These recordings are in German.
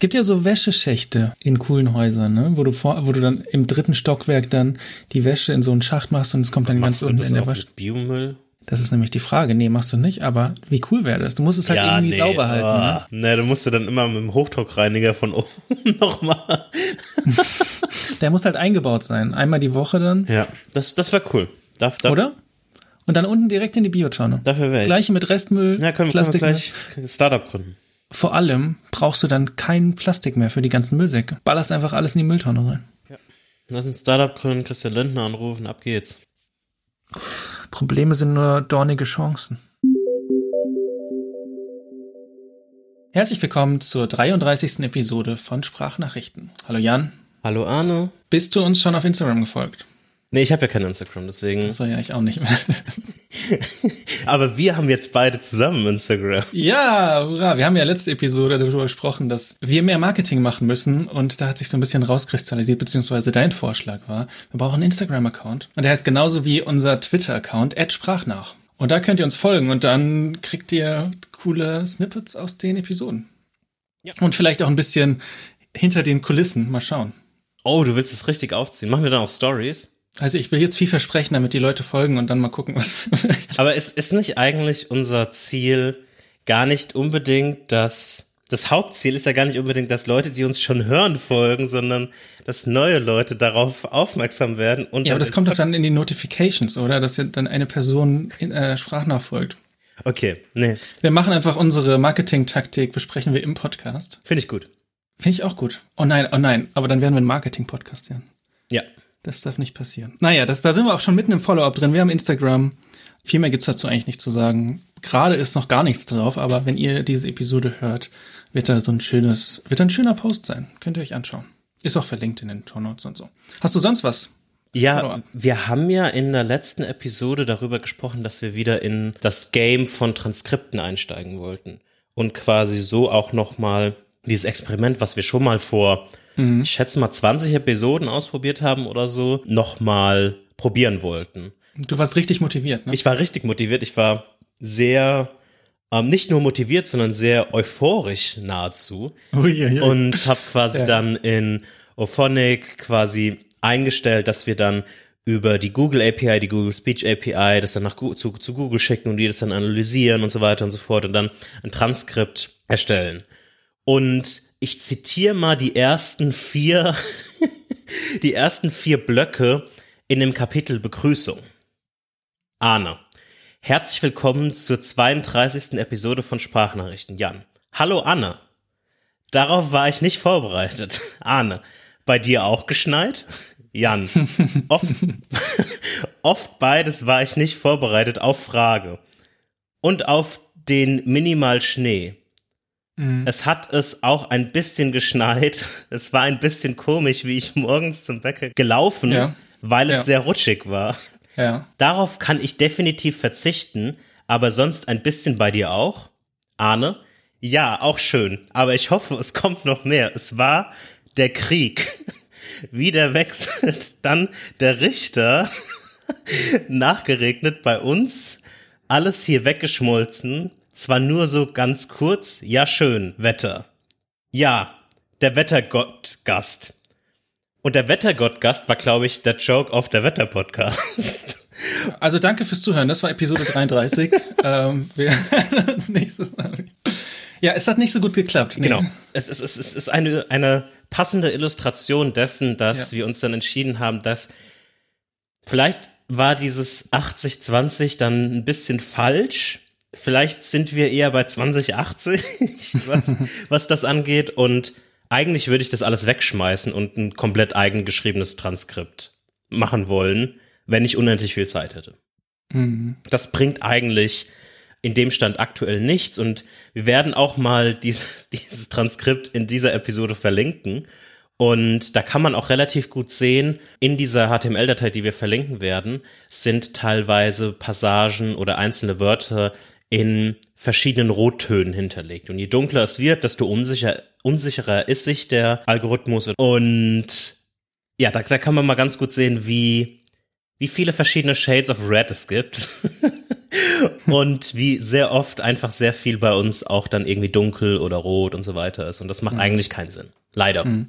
Es gibt ja so Wäscheschächte in coolen Häusern, ne? wo du vor, wo du dann im dritten Stockwerk dann die Wäsche in so einen Schacht machst und es kommt dann Machst ganz unten in der Wasch. mit Biomüll? Das ist nämlich die Frage. Nee, machst du nicht, aber wie cool wäre das? Du musst es halt irgendwie sauber halten. Ah. Ne, du musst du dann immer mit dem Hochdruckreiniger von oben nochmal. Der muss halt eingebaut sein. Einmal die Woche dann, Ja, das, das wäre cool. Darf, darf, oder? Und dann unten direkt in die Biotonne. Dafür wäre ich. Gleiche mit Restmüll, Ja, können, können wir Plastik. gleich Startup gründen. Vor allem brauchst du dann kein Plastik mehr für die ganzen Müllsäcke. Ballerst einfach alles in die Mülltonne rein. Lass ein Startup gründen, Christian Lindner anrufen, ab geht's. Probleme sind nur dornige Chancen. Herzlich willkommen zur 33. Episode von Sprachnachrichten. Hallo Jan, Hallo Arne. bist du uns schon auf Instagram gefolgt? Nee, ich habe ja kein Instagram, deswegen. Achso, ja, ich auch nicht mehr. Aber wir haben jetzt beide zusammen Instagram. ja, hurra, wir haben ja letzte Episode darüber gesprochen, dass wir mehr Marketing machen müssen und da hat sich so ein bisschen rauskristallisiert, beziehungsweise dein Vorschlag war, wir brauchen einen Instagram-Account und der heißt genauso wie unser Twitter-Account, Sprachnach. Und da könnt ihr uns folgen und dann kriegt ihr coole Snippets aus den Episoden. Ja. Und vielleicht auch ein bisschen hinter den Kulissen, mal schauen. Oh, du willst es richtig aufziehen. Machen wir dann auch Stories? Also ich will jetzt viel versprechen, damit die Leute folgen und dann mal gucken, was. Aber ist, ist nicht eigentlich unser Ziel gar nicht unbedingt, dass das Hauptziel ist ja gar nicht unbedingt, dass Leute, die uns schon hören, folgen, sondern dass neue Leute darauf aufmerksam werden und ja, aber das kommt doch dann in die Notifications, oder? Dass ja dann eine Person in äh, Sprachnachfolgt. Okay, nee, Wir machen einfach unsere Marketing-Taktik, besprechen wir im Podcast. finde ich gut. Finde ich auch gut. Oh nein, oh nein, aber dann werden wir ein Marketing-Podcast, ja. Ja. Das darf nicht passieren. Naja, das, da sind wir auch schon mitten im Follow-up drin. Wir haben Instagram. Viel mehr gibt's dazu eigentlich nicht zu sagen. Gerade ist noch gar nichts drauf, aber wenn ihr diese Episode hört, wird da so ein schönes, wird da ein schöner Post sein. Könnt ihr euch anschauen. Ist auch verlinkt in den Show Notes und so. Hast du sonst was? Ja, wir haben ja in der letzten Episode darüber gesprochen, dass wir wieder in das Game von Transkripten einsteigen wollten und quasi so auch nochmal dieses Experiment, was wir schon mal vor, ich schätze mal 20 Episoden ausprobiert haben oder so, nochmal probieren wollten. Du warst richtig motiviert, ne? Ich war richtig motiviert, ich war sehr, ähm, nicht nur motiviert, sondern sehr euphorisch nahezu Uiuiui. und habe quasi Ja. dann in Ophonic quasi eingestellt, dass wir dann über die Google API, die Google Speech API, das dann nach Gu- zu, zu Google schicken und die das dann analysieren und so weiter und so fort und dann ein Transkript erstellen. Und ich zitiere mal die ersten vier, die ersten vier Blöcke in dem Kapitel Begrüßung. Arne. Herzlich willkommen zur 32. Episode von Sprachnachrichten. Jan. Hallo Anne. Darauf war ich nicht vorbereitet. Arne. Bei dir auch geschneit? Jan. Oft, oft beides war ich nicht vorbereitet auf Frage. Und auf den Minimalschnee. Es hat es auch ein bisschen geschneit. Es war ein bisschen komisch, wie ich morgens zum Bäcker gelaufen, Ja. weil es Ja. sehr rutschig war. ja. Darauf kann ich definitiv verzichten, aber sonst ein bisschen bei dir auch. Arne? Ja, auch schön. Aber ich hoffe, es kommt noch mehr. Es war der Krieg. Wieder wechselt dann der Richter. Nachgeregnet bei uns. Alles hier weggeschmolzen. Zwar nur so ganz kurz. Ja, schön. Wetter. Ja, der Wettergott-Gast. Und der Wettergott-Gast war, glaube ich, der Joke auf der Wetter-Podcast. Also danke fürs Zuhören. Das war Episode 33. ähm, wir hören uns nächstes Mal. Ja, es hat nicht so gut geklappt. Nee. Genau. Es ist, es ist, es ist eine, eine passende Illustration dessen, dass Ja. wir uns dann entschieden haben, dass vielleicht war dieses 80-20 dann ein bisschen falsch. Vielleicht sind wir eher bei 2080, was, was das angeht. Und eigentlich würde ich das alles wegschmeißen und ein komplett eigengeschriebenes Transkript machen wollen, wenn ich unendlich viel Zeit hätte. Das bringt eigentlich in dem Stand aktuell nichts und wir werden auch mal dies, dieses Transkript in dieser Episode verlinken. Und da kann man auch relativ gut sehen, in dieser HTML-Datei, die wir verlinken werden, sind teilweise Passagen oder einzelne Wörter in verschiedenen Rottönen hinterlegt. Und je dunkler es wird, desto unsicher, unsicherer ist sich der Algorithmus. Und ja, da, da kann man mal ganz gut sehen, wie, wie viele verschiedene Shades of Red es gibt. und wie sehr oft einfach sehr viel bei uns auch dann irgendwie dunkel oder rot und so weiter ist. Und das macht mhm. eigentlich keinen Sinn. Leider. Mhm.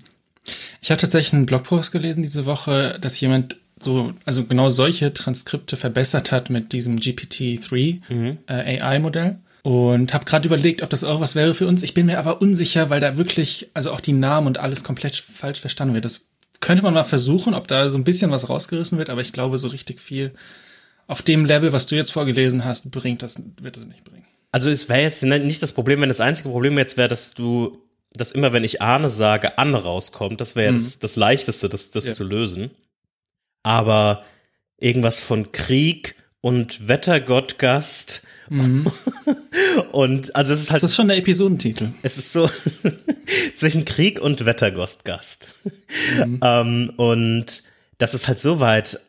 Ich habe tatsächlich einen Blogpost gelesen diese Woche, dass jemand so, also genau solche Transkripte verbessert hat mit diesem GPT-3 mhm. äh, AI-Modell. Und habe gerade überlegt, ob das auch was wäre für uns. Ich bin mir aber unsicher, weil da wirklich, also auch die Namen und alles komplett falsch verstanden wird. Das könnte man mal versuchen, ob da so ein bisschen was rausgerissen wird, aber ich glaube, so richtig viel auf dem Level, was du jetzt vorgelesen hast, bringt das, wird das nicht bringen. Also es wäre jetzt nicht das Problem, wenn das einzige Problem jetzt wäre, dass du, dass immer, wenn ich Ahne sage, an rauskommt, das wäre mhm. das, das Leichteste, das, das ja. zu lösen. Aber irgendwas von Krieg und Wettergottgast mhm. und also es ist halt. Das ist schon der Episodentitel. Es ist so zwischen Krieg und Wettergottgast. Mhm. ähm, und das ist halt so weit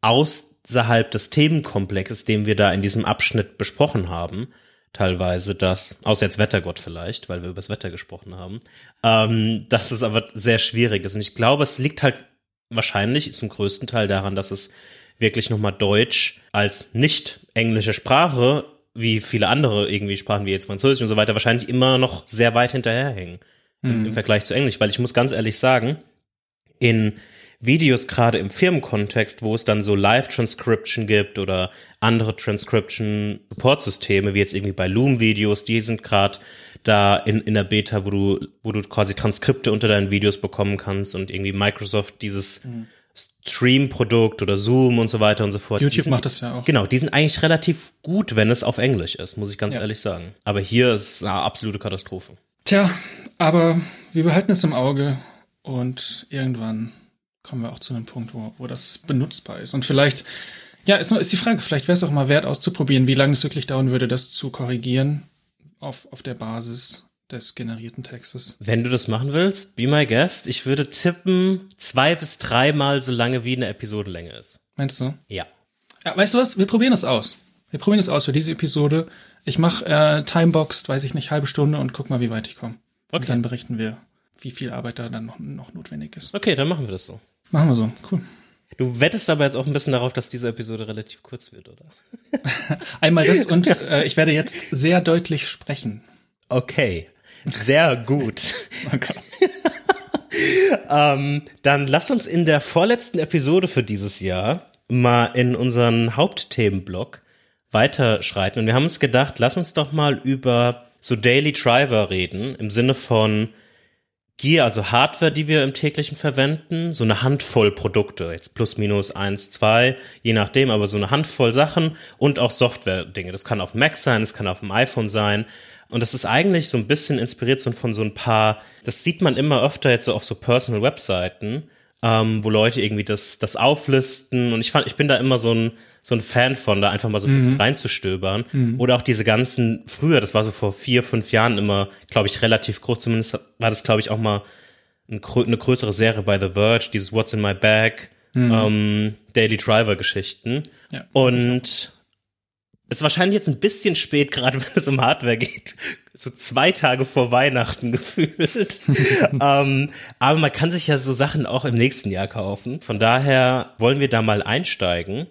außerhalb des Themenkomplexes, den wir da in diesem Abschnitt besprochen haben, teilweise, dass, außer jetzt Wettergott vielleicht, weil wir über das Wetter gesprochen haben, ähm, dass es aber sehr schwierig ist. Und ich glaube, es liegt halt wahrscheinlich zum größten Teil daran, dass es wirklich nochmal Deutsch als nicht englische Sprache, wie viele andere irgendwie Sprachen wie jetzt Französisch und so weiter, wahrscheinlich immer noch sehr weit hinterherhängen mhm. im Vergleich zu Englisch. Weil ich muss ganz ehrlich sagen, in Videos gerade im Firmenkontext, wo es dann so Live-Transcription gibt oder andere Transcription-Support-Systeme, wie jetzt irgendwie bei Loom-Videos, die sind gerade da in, in der Beta, wo du, wo du quasi Transkripte unter deinen Videos bekommen kannst und irgendwie Microsoft dieses mhm. Stream-Produkt oder Zoom und so weiter und so fort. YouTube sind, macht das ja auch. Genau, die sind eigentlich relativ gut, wenn es auf Englisch ist, muss ich ganz ja. ehrlich sagen. Aber hier ist es eine absolute Katastrophe. Tja, aber wir behalten es im Auge und irgendwann kommen wir auch zu einem Punkt, wo, wo das benutzbar ist. Und vielleicht, ja, ist, ist die Frage, vielleicht wäre es auch mal wert auszuprobieren, wie lange es wirklich dauern würde, das zu korrigieren auf, auf der Basis des generierten Textes. Wenn du das machen willst, be my guest. Ich würde tippen, zwei bis dreimal so lange wie eine Episodenlänge ist. Meinst du? Ja. ja weißt du was? Wir probieren das aus. Wir probieren das aus für diese Episode. Ich mache äh, Timeboxed, weiß ich nicht, halbe Stunde und guck mal, wie weit ich komme. Okay. Und dann berichten wir, wie viel Arbeit da dann noch, noch notwendig ist. Okay, dann machen wir das so. Machen wir so. Cool. Du wettest aber jetzt auch ein bisschen darauf, dass diese Episode relativ kurz wird, oder? Einmal das und äh, ich werde jetzt sehr deutlich sprechen. Okay, sehr gut. Okay. ähm, dann lass uns in der vorletzten Episode für dieses Jahr mal in unseren Hauptthemenblock weiterschreiten. Und wir haben uns gedacht, lass uns doch mal über so Daily Driver reden, im Sinne von Gear, also Hardware, die wir im täglichen verwenden, so eine Handvoll Produkte, jetzt plus minus eins, zwei, je nachdem, aber so eine Handvoll Sachen und auch Software-Dinge. Das kann auf Mac sein, das kann auf dem iPhone sein. Und das ist eigentlich so ein bisschen inspiriert von so ein paar, das sieht man immer öfter jetzt so auf so Personal-Webseiten, ähm, wo Leute irgendwie das, das auflisten. Und ich fand, ich bin da immer so ein, so ein Fan von, da einfach mal so ein bisschen mhm. reinzustöbern. Mhm. Oder auch diese ganzen, früher, das war so vor vier, fünf Jahren immer, glaube ich, relativ groß, zumindest war das, glaube ich, auch mal ein, eine größere Serie bei The Verge, dieses What's in My Bag, mhm. ähm, Daily Driver Geschichten. Ja, und ist wahrscheinlich jetzt ein bisschen spät, gerade wenn es um Hardware geht. So zwei Tage vor Weihnachten gefühlt. ähm, aber man kann sich ja so Sachen auch im nächsten Jahr kaufen. Von daher wollen wir da mal einsteigen.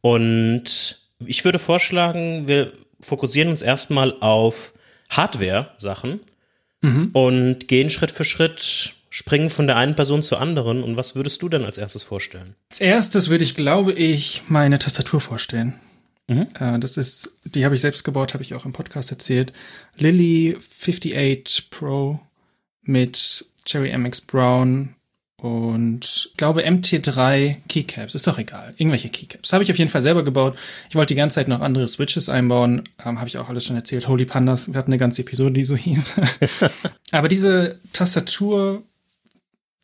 Und ich würde vorschlagen, wir fokussieren uns erstmal auf Hardware-Sachen mhm. und gehen Schritt für Schritt, springen von der einen Person zur anderen. Und was würdest du denn als erstes vorstellen? Als erstes würde ich, glaube ich, meine Tastatur vorstellen. Mhm. Äh, das ist, die habe ich selbst gebaut, habe ich auch im Podcast erzählt. Lily 58 Pro mit Cherry MX Brown und glaube MT3 Keycaps, ist doch egal, irgendwelche Keycaps. Habe ich auf jeden Fall selber gebaut. Ich wollte die ganze Zeit noch andere Switches einbauen, ähm, habe ich auch alles schon erzählt. Holy Pandas, wir hatten eine ganze Episode, die so hieß. Aber diese Tastatur,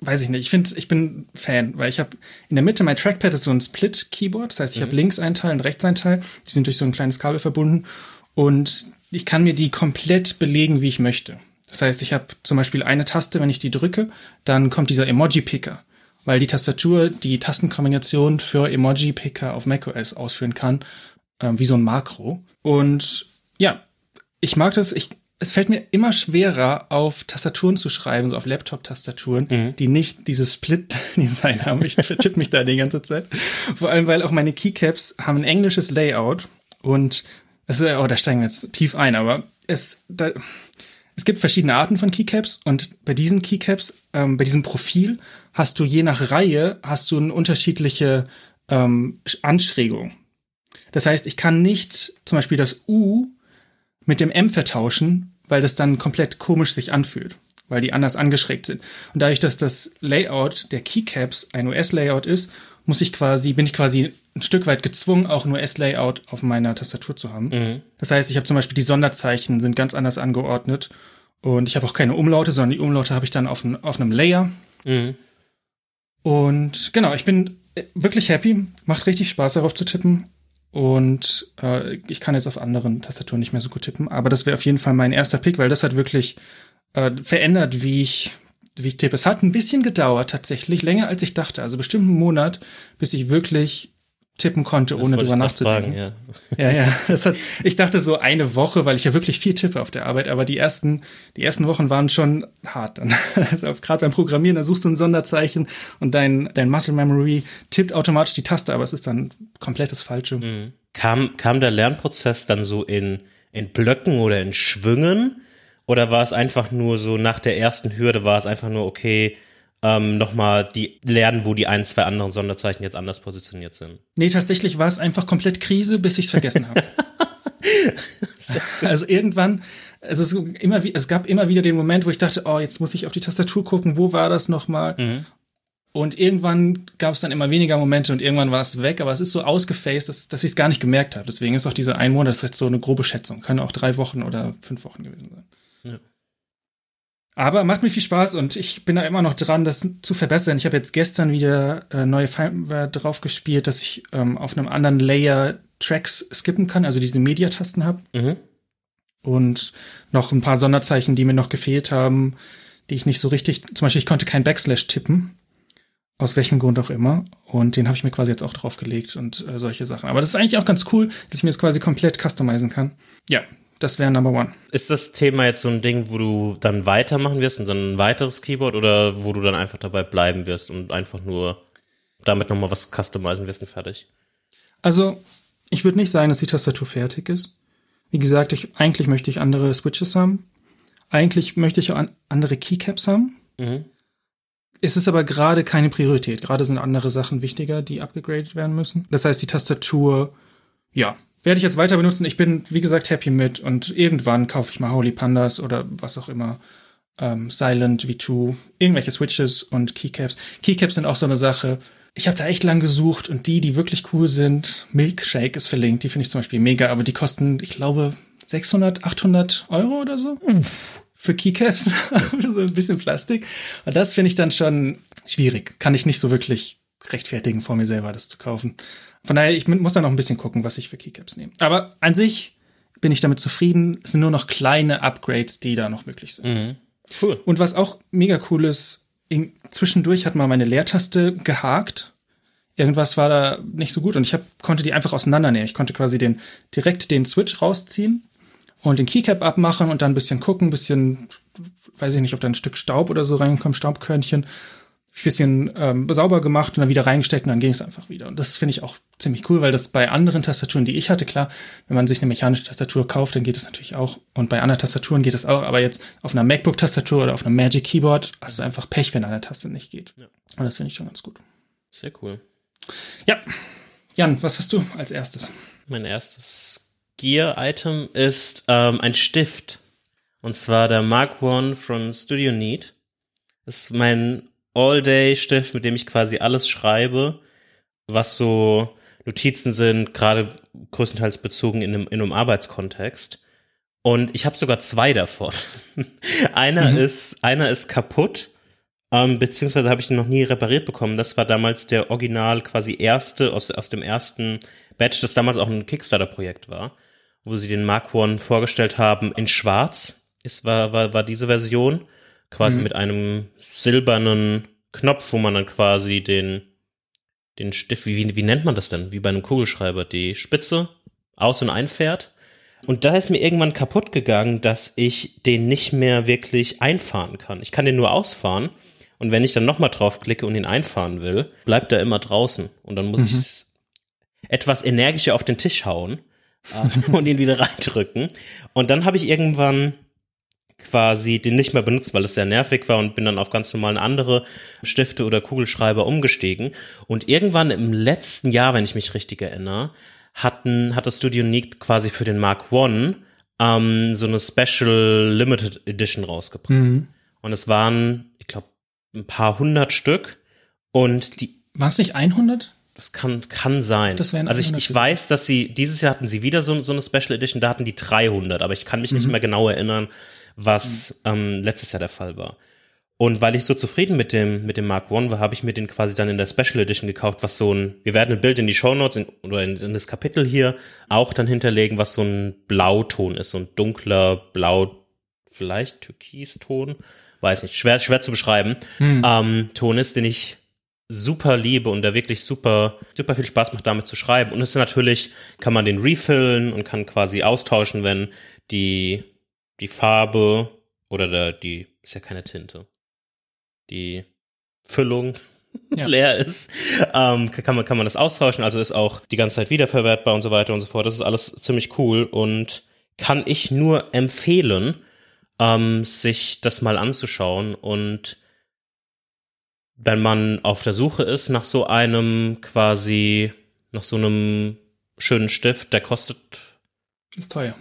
weiß ich nicht, ich finde, ich bin Fan, weil ich habe in der Mitte, mein Trackpad ist so ein Split-Keyboard, das heißt, ich mhm. habe links einen Teil und rechts einen Teil, die sind durch so ein kleines Kabel verbunden und ich kann mir die komplett belegen, wie ich möchte. Das heißt, ich habe zum Beispiel eine Taste, wenn ich die drücke, dann kommt dieser Emoji-Picker, weil die Tastatur die Tastenkombination für Emoji-Picker auf macOS ausführen kann, äh, wie so ein Makro. Und ja, ich mag das. Ich, es fällt mir immer schwerer, auf Tastaturen zu schreiben, so auf Laptop-Tastaturen, mhm. die nicht dieses Split-Design haben. Ich vertippe mich da die ganze Zeit. Vor allem, weil auch meine Keycaps haben ein englisches Layout Und es, oh, da steigen wir jetzt tief ein, aber es, da, es gibt verschiedene Arten von Keycaps und bei diesen Keycaps, ähm, bei diesem Profil, hast du je nach Reihe, hast du eine unterschiedliche ähm, Anschrägung. Das heißt, ich kann nicht zum Beispiel das U mit dem M vertauschen, weil das dann komplett komisch sich anfühlt, weil die anders angeschrägt sind. Und dadurch, dass das Layout der Keycaps ein US-Layout ist, muss ich quasi, bin ich quasi ein Stück weit gezwungen, auch ein US-Layout auf meiner Tastatur zu haben. Mhm. Das heißt, ich habe zum Beispiel die Sonderzeichen sind ganz anders angeordnet und ich habe auch keine Umlaute, sondern die Umlaute habe ich dann auf, ein, auf einem Layer. Mhm. Und genau, ich bin wirklich happy, macht richtig Spaß darauf zu tippen. Und äh, ich kann jetzt auf anderen Tastaturen nicht mehr so gut tippen, aber das wäre auf jeden Fall mein erster Pick, weil das hat wirklich äh, verändert, wie ich, wie ich tippe. Es hat ein bisschen gedauert tatsächlich, länger als ich dachte. Also bestimmt einen Monat, bis ich wirklich tippen konnte, das ohne drüber nachzudenken. Fragen, ja. ja, ja. Das hat, ich dachte so eine Woche, weil ich ja wirklich viel tippe auf der Arbeit, aber die ersten, die ersten Wochen waren schon hart. Dann, also gerade beim Programmieren, da suchst du ein Sonderzeichen und dein, dein Muscle Memory tippt automatisch die Taste, aber es ist dann komplettes Falsche. Mhm. Kam, kam der Lernprozess dann so in, in Blöcken oder in Schwüngen? Oder war es einfach nur so, nach der ersten Hürde war es einfach nur, okay, ähm, nochmal die lernen, wo die ein, zwei anderen Sonderzeichen jetzt anders positioniert sind. Nee, tatsächlich war es einfach komplett Krise, bis ich es vergessen habe. also irgendwann, also es, immer, es gab immer wieder den Moment, wo ich dachte, oh, jetzt muss ich auf die Tastatur gucken, wo war das nochmal? Mhm. Und irgendwann gab es dann immer weniger Momente und irgendwann war es weg, aber es ist so ausgefaced, dass, dass ich es gar nicht gemerkt habe. Deswegen ist auch diese ein Monat, das ist jetzt so eine grobe Schätzung. Kann auch drei Wochen oder fünf Wochen gewesen sein. Ja. Aber macht mir viel Spaß und ich bin da immer noch dran, das zu verbessern. Ich habe jetzt gestern wieder äh, neue Firmware drauf gespielt, dass ich ähm, auf einem anderen Layer Tracks skippen kann, also diese Mediatasten habe. Mhm. Und noch ein paar Sonderzeichen, die mir noch gefehlt haben, die ich nicht so richtig, zum Beispiel ich konnte kein Backslash tippen. Aus welchem Grund auch immer. Und den habe ich mir quasi jetzt auch draufgelegt und äh, solche Sachen. Aber das ist eigentlich auch ganz cool, dass ich mir das quasi komplett customizen kann. Ja, das wäre Number One. Ist das Thema jetzt so ein Ding, wo du dann weitermachen wirst und dann ein weiteres Keyboard oder wo du dann einfach dabei bleiben wirst und einfach nur damit nochmal was customizen wirst und fertig? Also, ich würde nicht sagen, dass die Tastatur fertig ist. Wie gesagt, ich, eigentlich möchte ich andere Switches haben. Eigentlich möchte ich auch an, andere Keycaps haben. Mhm. Es ist aber gerade keine Priorität. Gerade sind andere Sachen wichtiger, die abgegradet werden müssen. Das heißt, die Tastatur, ja, werde ich jetzt weiter benutzen. Ich bin, wie gesagt, happy mit und irgendwann kaufe ich mal Holy Pandas oder was auch immer. Ähm, Silent V2, irgendwelche Switches und Keycaps. Keycaps sind auch so eine Sache. Ich habe da echt lang gesucht und die, die wirklich cool sind, Milkshake ist verlinkt, die finde ich zum Beispiel mega, aber die kosten, ich glaube, 600, 800 Euro oder so. Uff. Für Keycaps, so ein bisschen Plastik. Und das finde ich dann schon schwierig. Kann ich nicht so wirklich rechtfertigen, vor mir selber das zu kaufen. Von daher, ich muss da noch ein bisschen gucken, was ich für Keycaps nehme. Aber an sich bin ich damit zufrieden. Es sind nur noch kleine Upgrades, die da noch möglich sind. Mhm. Cool. Und was auch mega cool ist, in, zwischendurch hat mal meine Leertaste gehakt. Irgendwas war da nicht so gut und ich hab, konnte die einfach auseinandernehmen. Ich konnte quasi den, direkt den Switch rausziehen und den Keycap abmachen und dann ein bisschen gucken, ein bisschen, weiß ich nicht, ob da ein Stück Staub oder so reinkommt, Staubkörnchen bisschen ähm, sauber gemacht und dann wieder reingesteckt und dann ging es einfach wieder. Und das finde ich auch ziemlich cool, weil das bei anderen Tastaturen, die ich hatte, klar, wenn man sich eine mechanische Tastatur kauft, dann geht das natürlich auch. Und bei anderen Tastaturen geht das auch. Aber jetzt auf einer MacBook-Tastatur oder auf einem Magic Keyboard hast du einfach Pech, wenn eine Taste nicht geht. Ja. Und das finde ich schon ganz gut. Sehr cool. Ja. Jan, was hast du als erstes? Mein erstes Gear-Item ist ähm, ein Stift. Und zwar der Mark One von Studio. Das ist mein All-Day-Stift, mit dem ich quasi alles schreibe, was so Notizen sind, gerade größtenteils bezogen in einem, in einem Arbeitskontext. Und ich habe sogar zwei davon. einer mhm. ist, einer ist kaputt, ähm, beziehungsweise habe ich ihn noch nie repariert bekommen. Das war damals der Original quasi erste aus, aus dem ersten Batch, das damals auch ein Kickstarter-Projekt war, wo sie den Mark One vorgestellt haben in Schwarz. Ist, war, war, war diese Version quasi mhm. mit einem silbernen Knopf, wo man dann quasi den, den Stift, wie, wie nennt man das denn? Wie bei einem Kugelschreiber, die Spitze aus- und einfährt. Und da ist mir irgendwann kaputt gegangen, dass ich den nicht mehr wirklich einfahren kann. Ich kann den nur ausfahren. Und wenn ich dann nochmal draufklicke und ihn einfahren will, bleibt er immer draußen. Und dann muss mhm. ich etwas energischer auf den Tisch hauen, äh, und ihn wieder reindrücken. Und dann habe ich irgendwann quasi den nicht mehr benutzt, weil es sehr nervig war und bin dann auf ganz normalen andere Stifte oder Kugelschreiber umgestiegen. Und irgendwann im letzten Jahr, wenn ich mich richtig erinnere, hatten, hat das Studio Unique quasi für den Mark One ähm, so eine Special Limited Edition rausgebracht. Mhm. Und es waren, ich glaube, ein paar hundert Stück. Und die. War es nicht 100? Das kann, kann sein. Das also ich, ich weiß, dass sie, dieses Jahr hatten sie wieder so, so eine Special Edition, da hatten die 300, aber ich kann mich mhm. nicht mehr genau erinnern, was mhm. ähm, letztes Jahr der Fall war. Und weil ich so zufrieden mit dem, mit dem Mark One war, habe ich mir den quasi dann in der Special Edition gekauft, was so ein, wir werden ein Bild in die Show Notes oder in, in, das Kapitel hier auch dann hinterlegen, was so ein Blauton ist, so ein dunkler Blau, vielleicht Türkiston, weiß nicht, schwer, schwer zu beschreiben, hm. ähm, Ton ist, den ich super liebe und der wirklich super, super viel Spaß macht, damit zu schreiben. Und es ist natürlich, kann man den refillen und kann quasi austauschen, wenn die, die Farbe oder der, die, ist ja keine Tinte, die Füllung ja. leer ist, ähm, kann man, kann man das austauschen, also ist auch die ganze Zeit wiederverwertbar und so weiter und so fort. Das ist alles ziemlich cool und kann ich nur empfehlen, ähm, sich das mal anzuschauen und wenn man auf der Suche ist nach so einem quasi, nach so einem schönen Stift, der kostet ist teuer.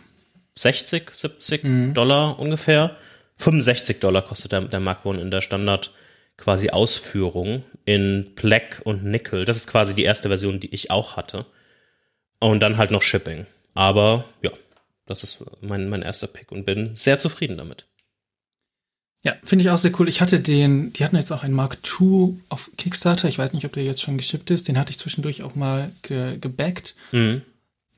60, 70 mhm. Dollar ungefähr. 65 Dollar kostet der, der Mark One in der Standard quasi Ausführung in Black und Nickel. Das ist quasi die erste Version, die ich auch hatte. Und dann halt noch Shipping. Aber ja, das ist mein, mein erster Pick und bin sehr zufrieden damit. Ja, finde ich auch sehr cool. Ich hatte den, die hatten jetzt auch einen Mark II auf Kickstarter. Ich weiß nicht, ob der jetzt schon geschippt ist. Den hatte ich zwischendurch auch mal ge gebackt. Mhm.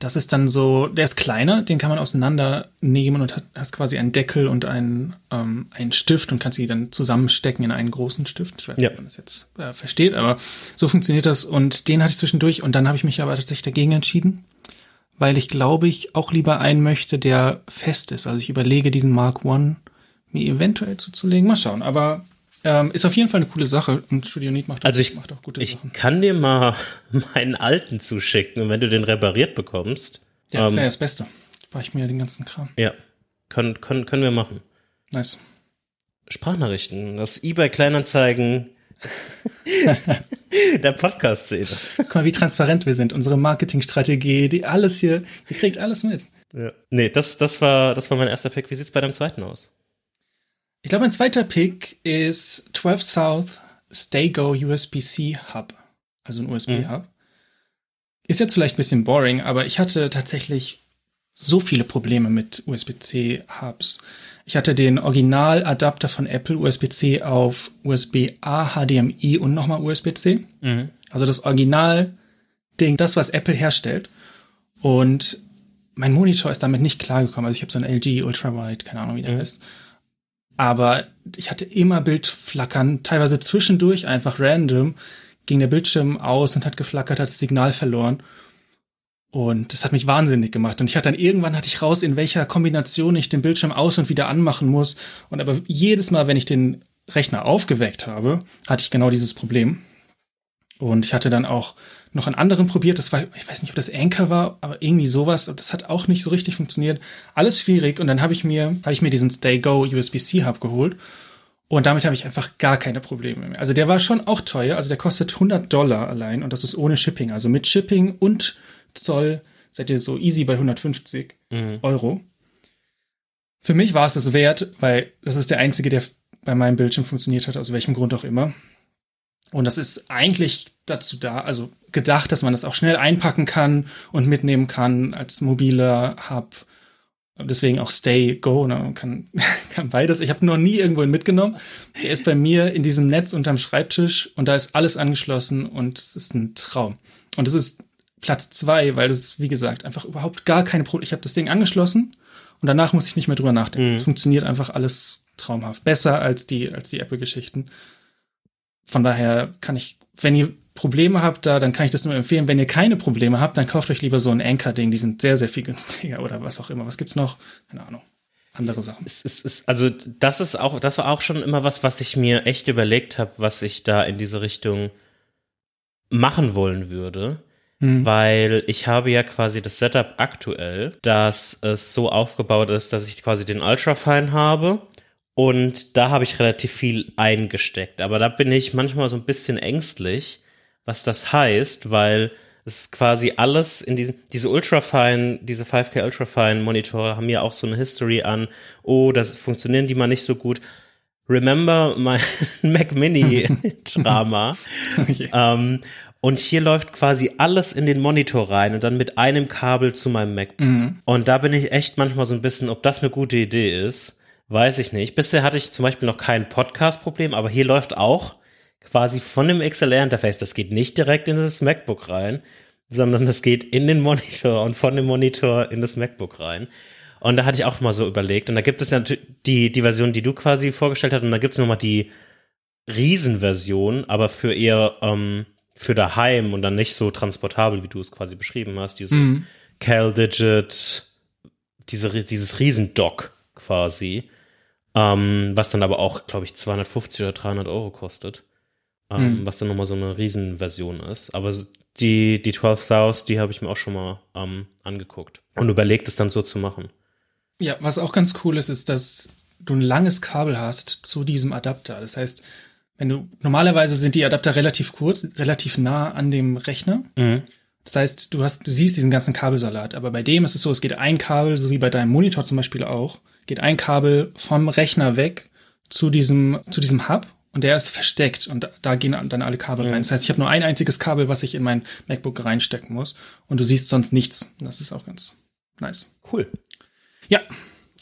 Das ist dann so, der ist kleiner, den kann man auseinandernehmen und hat, hast quasi einen Deckel und einen, ähm, einen Stift und kannst sie dann zusammenstecken in einen großen Stift. Ich weiß nicht, ja. ob man das jetzt äh, versteht, aber so funktioniert das. Und den hatte ich zwischendurch und dann habe ich mich aber tatsächlich dagegen entschieden, weil ich glaube ich auch lieber einen möchte, der fest ist. Also ich überlege diesen Mark One mir eventuell zuzulegen. Mal schauen. Aber ähm, ist auf jeden Fall eine coole Sache und Studio macht, also ich, macht auch gute ich Sachen. Ich kann dir mal meinen alten zuschicken und wenn du den repariert bekommst. Ja, das wäre ähm, das Beste. Spare ich mir den ganzen Kram. Ja, können, können, können wir machen. Nice. Sprachnachrichten, das eBay Kleinanzeigen der Podcast-Szene. Guck mal, wie transparent wir sind. Unsere Marketingstrategie, die alles hier, ihr kriegt alles mit. Ja. Nee, das, das war, das war mein erster Pick. Wie sieht's bei deinem zweiten aus? Ich glaube, mein zweiter Pick ist 12 South Staygo USB-C Hub. Also ein USB-Hub. Mhm. Ist jetzt vielleicht ein bisschen boring, aber ich hatte tatsächlich so viele Probleme mit USB-C-Hubs. Ich hatte den Originaladapter von Apple USB-C auf USB-A, HDMI und nochmal USB-C. Mhm. Also das Original-Ding, das, was Apple herstellt. Und mein Monitor ist damit nicht klargekommen. Also ich habe so ein LG Ultrawide, keine Ahnung, wie der mhm. heißt. Aber ich hatte immer Bildflackern, teilweise zwischendurch einfach random, ging der Bildschirm aus und hat geflackert, hat das Signal verloren. Und das hat mich wahnsinnig gemacht. Und ich hatte dann irgendwann hatte ich raus, in welcher Kombination ich den Bildschirm aus und wieder anmachen muss. Und aber jedes Mal, wenn ich den Rechner aufgeweckt habe, hatte ich genau dieses Problem. Und ich hatte dann auch noch einen anderen probiert. Das war, ich weiß nicht, ob das Anchor war, aber irgendwie sowas. Das hat auch nicht so richtig funktioniert. Alles schwierig. Und dann habe ich mir, habe ich mir diesen Stay Go USB-C Hub geholt. Und damit habe ich einfach gar keine Probleme mehr. Also der war schon auch teuer. Also der kostet 100 Dollar allein und das ist ohne Shipping. Also mit Shipping und Zoll seid ihr so easy bei 150 mhm. Euro. Für mich war es das wert, weil das ist der einzige, der bei meinem Bildschirm funktioniert hat, aus welchem Grund auch immer. Und das ist eigentlich dazu da, also gedacht, dass man das auch schnell einpacken kann und mitnehmen kann als mobiler Hub. Deswegen auch Stay Go, ne? man kann, kann beides. Ich habe noch nie irgendwo mitgenommen. Der ist bei mir in diesem Netz unterm Schreibtisch und da ist alles angeschlossen und es ist ein Traum. Und es ist Platz zwei, weil das, wie gesagt, einfach überhaupt gar keine Probleme. Ich habe das Ding angeschlossen und danach muss ich nicht mehr drüber nachdenken. Mhm. Es funktioniert einfach alles traumhaft. Besser als die, als die Apple-Geschichten. Von daher kann ich, wenn ihr Probleme habt da, dann kann ich das nur empfehlen. Wenn ihr keine Probleme habt, dann kauft euch lieber so ein Anchor-Ding. Die sind sehr, sehr viel günstiger oder was auch immer. Was gibt's noch? Keine Ahnung. Andere Sachen. Es, es, es, also das ist auch, das war auch schon immer was, was ich mir echt überlegt habe, was ich da in diese Richtung machen wollen würde. mhm. weil ich habe ja quasi das Setup aktuell, dass es so aufgebaut ist, dass ich quasi den Ultrafine habe und da habe ich relativ viel eingesteckt. Aber da bin ich manchmal so ein bisschen ängstlich, was das heißt, weil es quasi alles in diesem, diese Ultrafine, diese 5K Ultrafine Monitore haben ja auch so eine History an, oh, das funktionieren die mal nicht so gut. Remember mein Mac Mini Drama. okay. ähm, und hier läuft quasi alles in den Monitor rein und dann mit einem Kabel zu meinem Mac. Mhm. Und da bin ich echt manchmal so ein bisschen, ob das eine gute Idee ist, weiß ich nicht. Bisher hatte ich zum Beispiel noch kein Podcast-Problem, aber hier läuft auch quasi von dem XLR-Interface. Das geht nicht direkt in das MacBook rein, sondern das geht in den Monitor und von dem Monitor in das MacBook rein. Und da hatte ich auch mal so überlegt. Und da gibt es ja die, die Version, die du quasi vorgestellt hast. Und da gibt es nochmal die Riesenversion, aber für eher ähm, für daheim und dann nicht so transportabel, wie du es quasi beschrieben hast. Diese mhm. CalDigit, diese, dieses Riesendock quasi. Ähm, was dann aber auch, glaube ich, 250 oder 300 Euro kostet ähm, mhm. was dann nochmal so eine Riesenversion ist. Aber die, die 12 South, die habe ich mir auch schon mal ähm, angeguckt und überlegt, es dann so zu machen. Ja, was auch ganz cool ist, ist, dass du ein langes Kabel hast zu diesem Adapter. Das heißt, wenn du normalerweise sind die Adapter relativ kurz, relativ nah an dem Rechner. Mhm. Das heißt, du hast, du siehst diesen ganzen Kabelsalat, aber bei dem ist es so, es geht ein Kabel, so wie bei deinem Monitor zum Beispiel auch, geht ein Kabel vom Rechner weg zu diesem, zu diesem Hub und der ist versteckt und da, gehen dann alle Kabel mhm. rein. Das heißt, ich habe nur ein einziges Kabel, was ich in mein MacBook reinstecken muss und du siehst sonst nichts. Das ist auch ganz nice. Cool. Ja,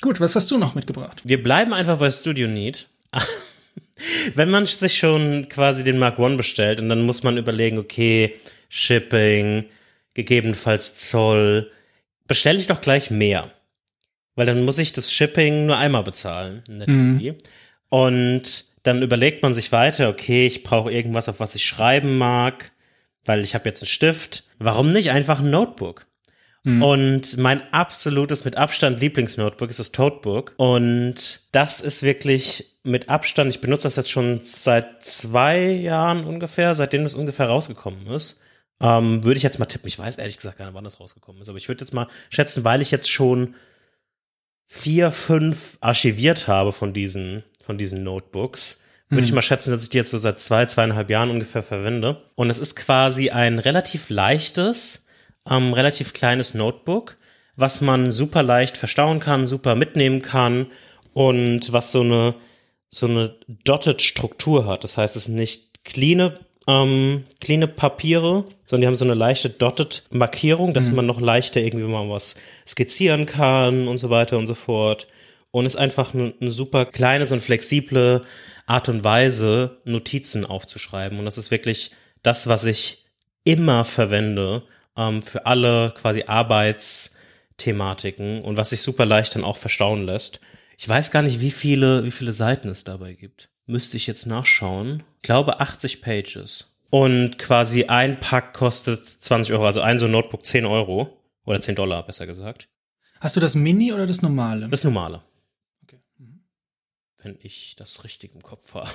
gut. Was hast du noch mitgebracht? Wir bleiben einfach bei Studio Need. Wenn man sich schon quasi den Mark One bestellt und dann muss man überlegen, okay, Shipping, gegebenenfalls Zoll, bestelle ich doch gleich mehr. Weil dann muss ich das Shipping nur einmal bezahlen. Mhm. Und dann überlegt man sich weiter, okay, ich brauche irgendwas, auf was ich schreiben mag, weil ich habe jetzt einen Stift. Warum nicht einfach ein Notebook? Mhm. Und mein absolutes mit Abstand Lieblingsnotebook ist das Totebook. Und das ist wirklich mit Abstand, ich benutze das jetzt schon seit zwei Jahren ungefähr, seitdem es ungefähr rausgekommen ist. Ähm, würde ich jetzt mal tippen. Ich weiß ehrlich gesagt gar nicht, wann das rausgekommen ist, aber ich würde jetzt mal schätzen, weil ich jetzt schon vier, fünf archiviert habe von diesen, von diesen Notebooks. Würde ich hm. mal schätzen, dass ich die jetzt so seit zwei, zweieinhalb Jahren ungefähr verwende. Und es ist quasi ein relativ leichtes, ähm, relativ kleines Notebook, was man super leicht verstauen kann, super mitnehmen kann und was so eine, so eine dotted Struktur hat. Das heißt, es sind nicht clean ähm, cleane Papiere, sondern die haben so eine leichte dotted Markierung, dass mhm. man noch leichter irgendwie mal was skizzieren kann und so weiter und so fort. Und ist einfach eine, eine super kleine, so eine flexible Art und Weise, Notizen aufzuschreiben. Und das ist wirklich das, was ich immer verwende ähm, für alle quasi Arbeitsthematiken und was sich super leicht dann auch verstauen lässt. Ich weiß gar nicht, wie viele, wie viele Seiten es dabei gibt müsste ich jetzt nachschauen. Ich glaube 80 Pages. Und quasi ein Pack kostet 20 Euro, also ein so Notebook 10 Euro. Oder 10 Dollar, besser gesagt. Hast du das Mini oder das normale? Das normale. Okay. Mhm. Wenn ich das richtig im Kopf habe.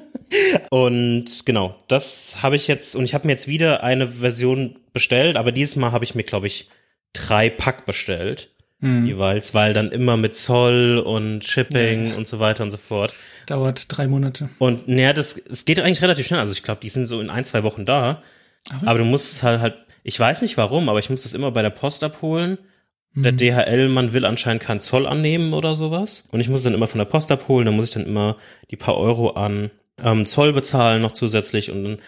und genau, das habe ich jetzt, und ich habe mir jetzt wieder eine Version bestellt, aber dieses Mal habe ich mir, glaube ich, drei Pack bestellt. Mhm. Jeweils, weil dann immer mit Zoll und Shipping ja. und so weiter und so fort. Dauert drei Monate. Und naja, das, es geht eigentlich relativ schnell. Also ich glaube, die sind so in ein, zwei Wochen da. Aber, aber du musst es halt halt, ich weiß nicht warum, aber ich muss das immer bei der Post abholen. Mhm. Der DHL-Mann will anscheinend keinen Zoll annehmen oder sowas. Und ich muss es dann immer von der Post abholen. Dann muss ich dann immer die paar Euro an ähm, Zoll bezahlen noch zusätzlich. Und dann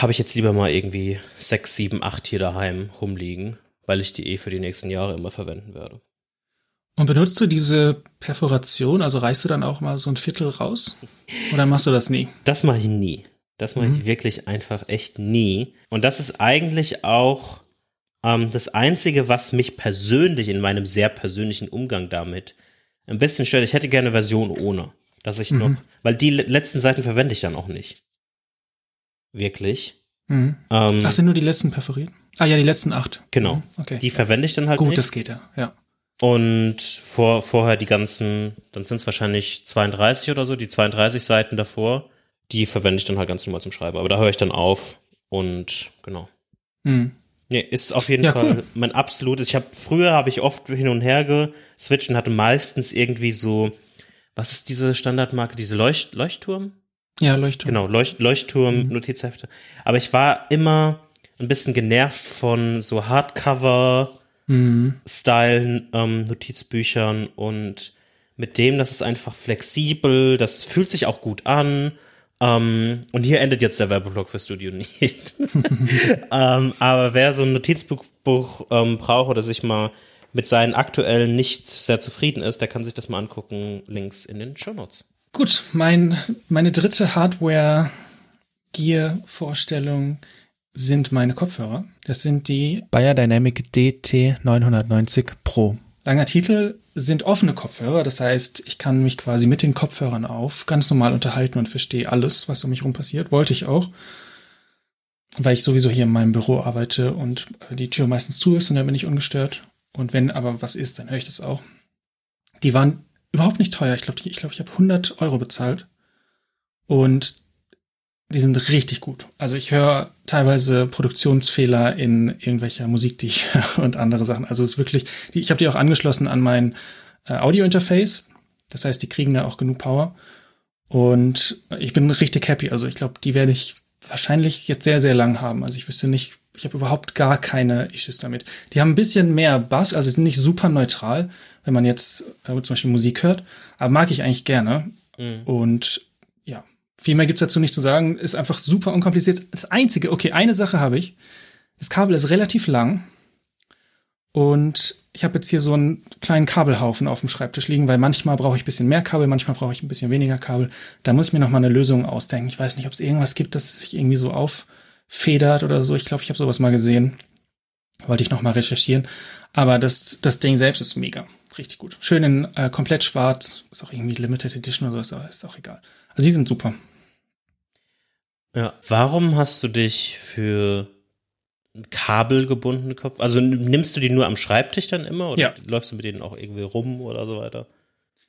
habe ich jetzt lieber mal irgendwie sechs, sieben, acht hier daheim rumliegen, weil ich die eh für die nächsten Jahre immer verwenden werde. Und benutzt du diese Perforation, also reißt du dann auch mal so ein Viertel raus? Oder machst du das nie? Das mache ich nie. Das mache mhm. ich wirklich einfach echt nie. Und das ist eigentlich auch ähm, das Einzige, was mich persönlich in meinem sehr persönlichen Umgang damit ein bisschen stört. Ich hätte gerne Version ohne. Dass ich mhm. noch, weil die letzten Seiten verwende ich dann auch nicht. Wirklich. Mhm. Ähm, Ach, sind nur die letzten perforiert? Ah ja, die letzten acht. Genau. Mhm. Okay. Die verwende ich dann halt Gut, nicht. Gut, das geht ja, ja. Und vor, vorher die ganzen, dann sind es wahrscheinlich 32 oder so, die 32 Seiten davor, die verwende ich dann halt ganz normal zum Schreiben. Aber da höre ich dann auf und genau. Hm. Nee, ist auf jeden Ja, Fall cool. mein absolutes. Ich habe früher habe ich oft hin und her geswitcht und hatte meistens irgendwie so, was ist diese Standardmarke, diese Leucht, Leuchtturm? Ja, Leuchtturm. Genau, Leucht, Leuchtturm, Notizhefte. Aber ich war immer ein bisschen genervt von so Hardcover Style ähm, Notizbüchern und mit dem, das ist einfach flexibel, das fühlt sich auch gut an. Ähm, und hier endet jetzt der Werbeblock für Studio nicht. ähm, aber wer so ein Notizbuch Buch, ähm, braucht oder sich mal mit seinen aktuellen nicht sehr zufrieden ist, der kann sich das mal angucken. Links in den Show Notes. Gut, mein, meine dritte Hardware-Gear-Vorstellung sind meine Kopfhörer. Das sind die Bayer Dynamic DT 990 Pro. Langer Titel sind offene Kopfhörer, das heißt, ich kann mich quasi mit den Kopfhörern auf ganz normal unterhalten und verstehe alles, was um mich rum passiert. Wollte ich auch, weil ich sowieso hier in meinem Büro arbeite und die Tür meistens zu ist und dann bin ich ungestört. Und wenn aber was ist, dann höre ich das auch. Die waren überhaupt nicht teuer. Ich glaube, ich, glaub, ich habe 100 Euro bezahlt. Und die sind richtig gut. Also ich höre teilweise Produktionsfehler in irgendwelcher Musik, die ich höre und andere Sachen. Also es ist wirklich, ich habe die auch angeschlossen an mein äh, Audio-Interface. Das heißt, die kriegen da auch genug Power. Und ich bin richtig happy. Also ich glaube, die werde ich wahrscheinlich jetzt sehr, sehr lang haben. Also ich wüsste nicht, ich habe überhaupt gar keine Issues damit. Die haben ein bisschen mehr Bass, also sind nicht super neutral, wenn man jetzt äh, zum Beispiel Musik hört, aber mag ich eigentlich gerne. Mhm. Und viel mehr gibt's dazu nicht zu sagen. Ist einfach super unkompliziert. Das Einzige, okay, eine Sache habe ich. Das Kabel ist relativ lang. Und ich habe jetzt hier so einen kleinen Kabelhaufen auf dem Schreibtisch liegen, weil manchmal brauche ich ein bisschen mehr Kabel, manchmal brauche ich ein bisschen weniger Kabel. Da muss ich mir noch mal eine Lösung ausdenken. Ich weiß nicht, ob es irgendwas gibt, das sich irgendwie so auffedert oder so. Ich glaube, ich habe sowas mal gesehen. Wollte ich noch mal recherchieren. Aber das, das Ding selbst ist mega. Richtig gut. Schön in äh, komplett schwarz. Ist auch irgendwie Limited Edition oder so, aber ist auch egal. Also die sind super. Ja, warum hast du dich für kabelgebundene Kopf? Also nimmst du die nur am Schreibtisch dann immer oder Ja. läufst du mit denen auch irgendwie rum oder so weiter?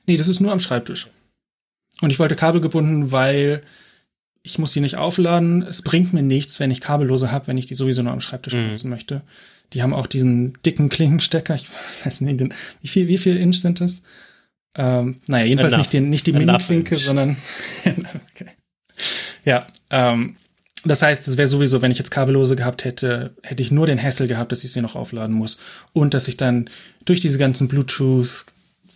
Nee, das ist nur am Schreibtisch. Und ich wollte kabelgebunden, weil ich muss die nicht aufladen. Es bringt mir nichts, wenn ich kabellose habe, wenn ich die sowieso nur am Schreibtisch Mhm. benutzen möchte. Die haben auch diesen dicken Klinkenstecker. Ich weiß nicht, den, wie viel, wie viel Inch sind das? Ähm, naja, jedenfalls Enough. nicht, den, nicht die Mini-Klinke, sondern okay. ja. Ähm, das heißt, es wäre sowieso, wenn ich jetzt kabellose gehabt hätte, hätte ich nur den Hassel gehabt, dass ich sie noch aufladen muss und dass ich dann durch diese ganzen Bluetooth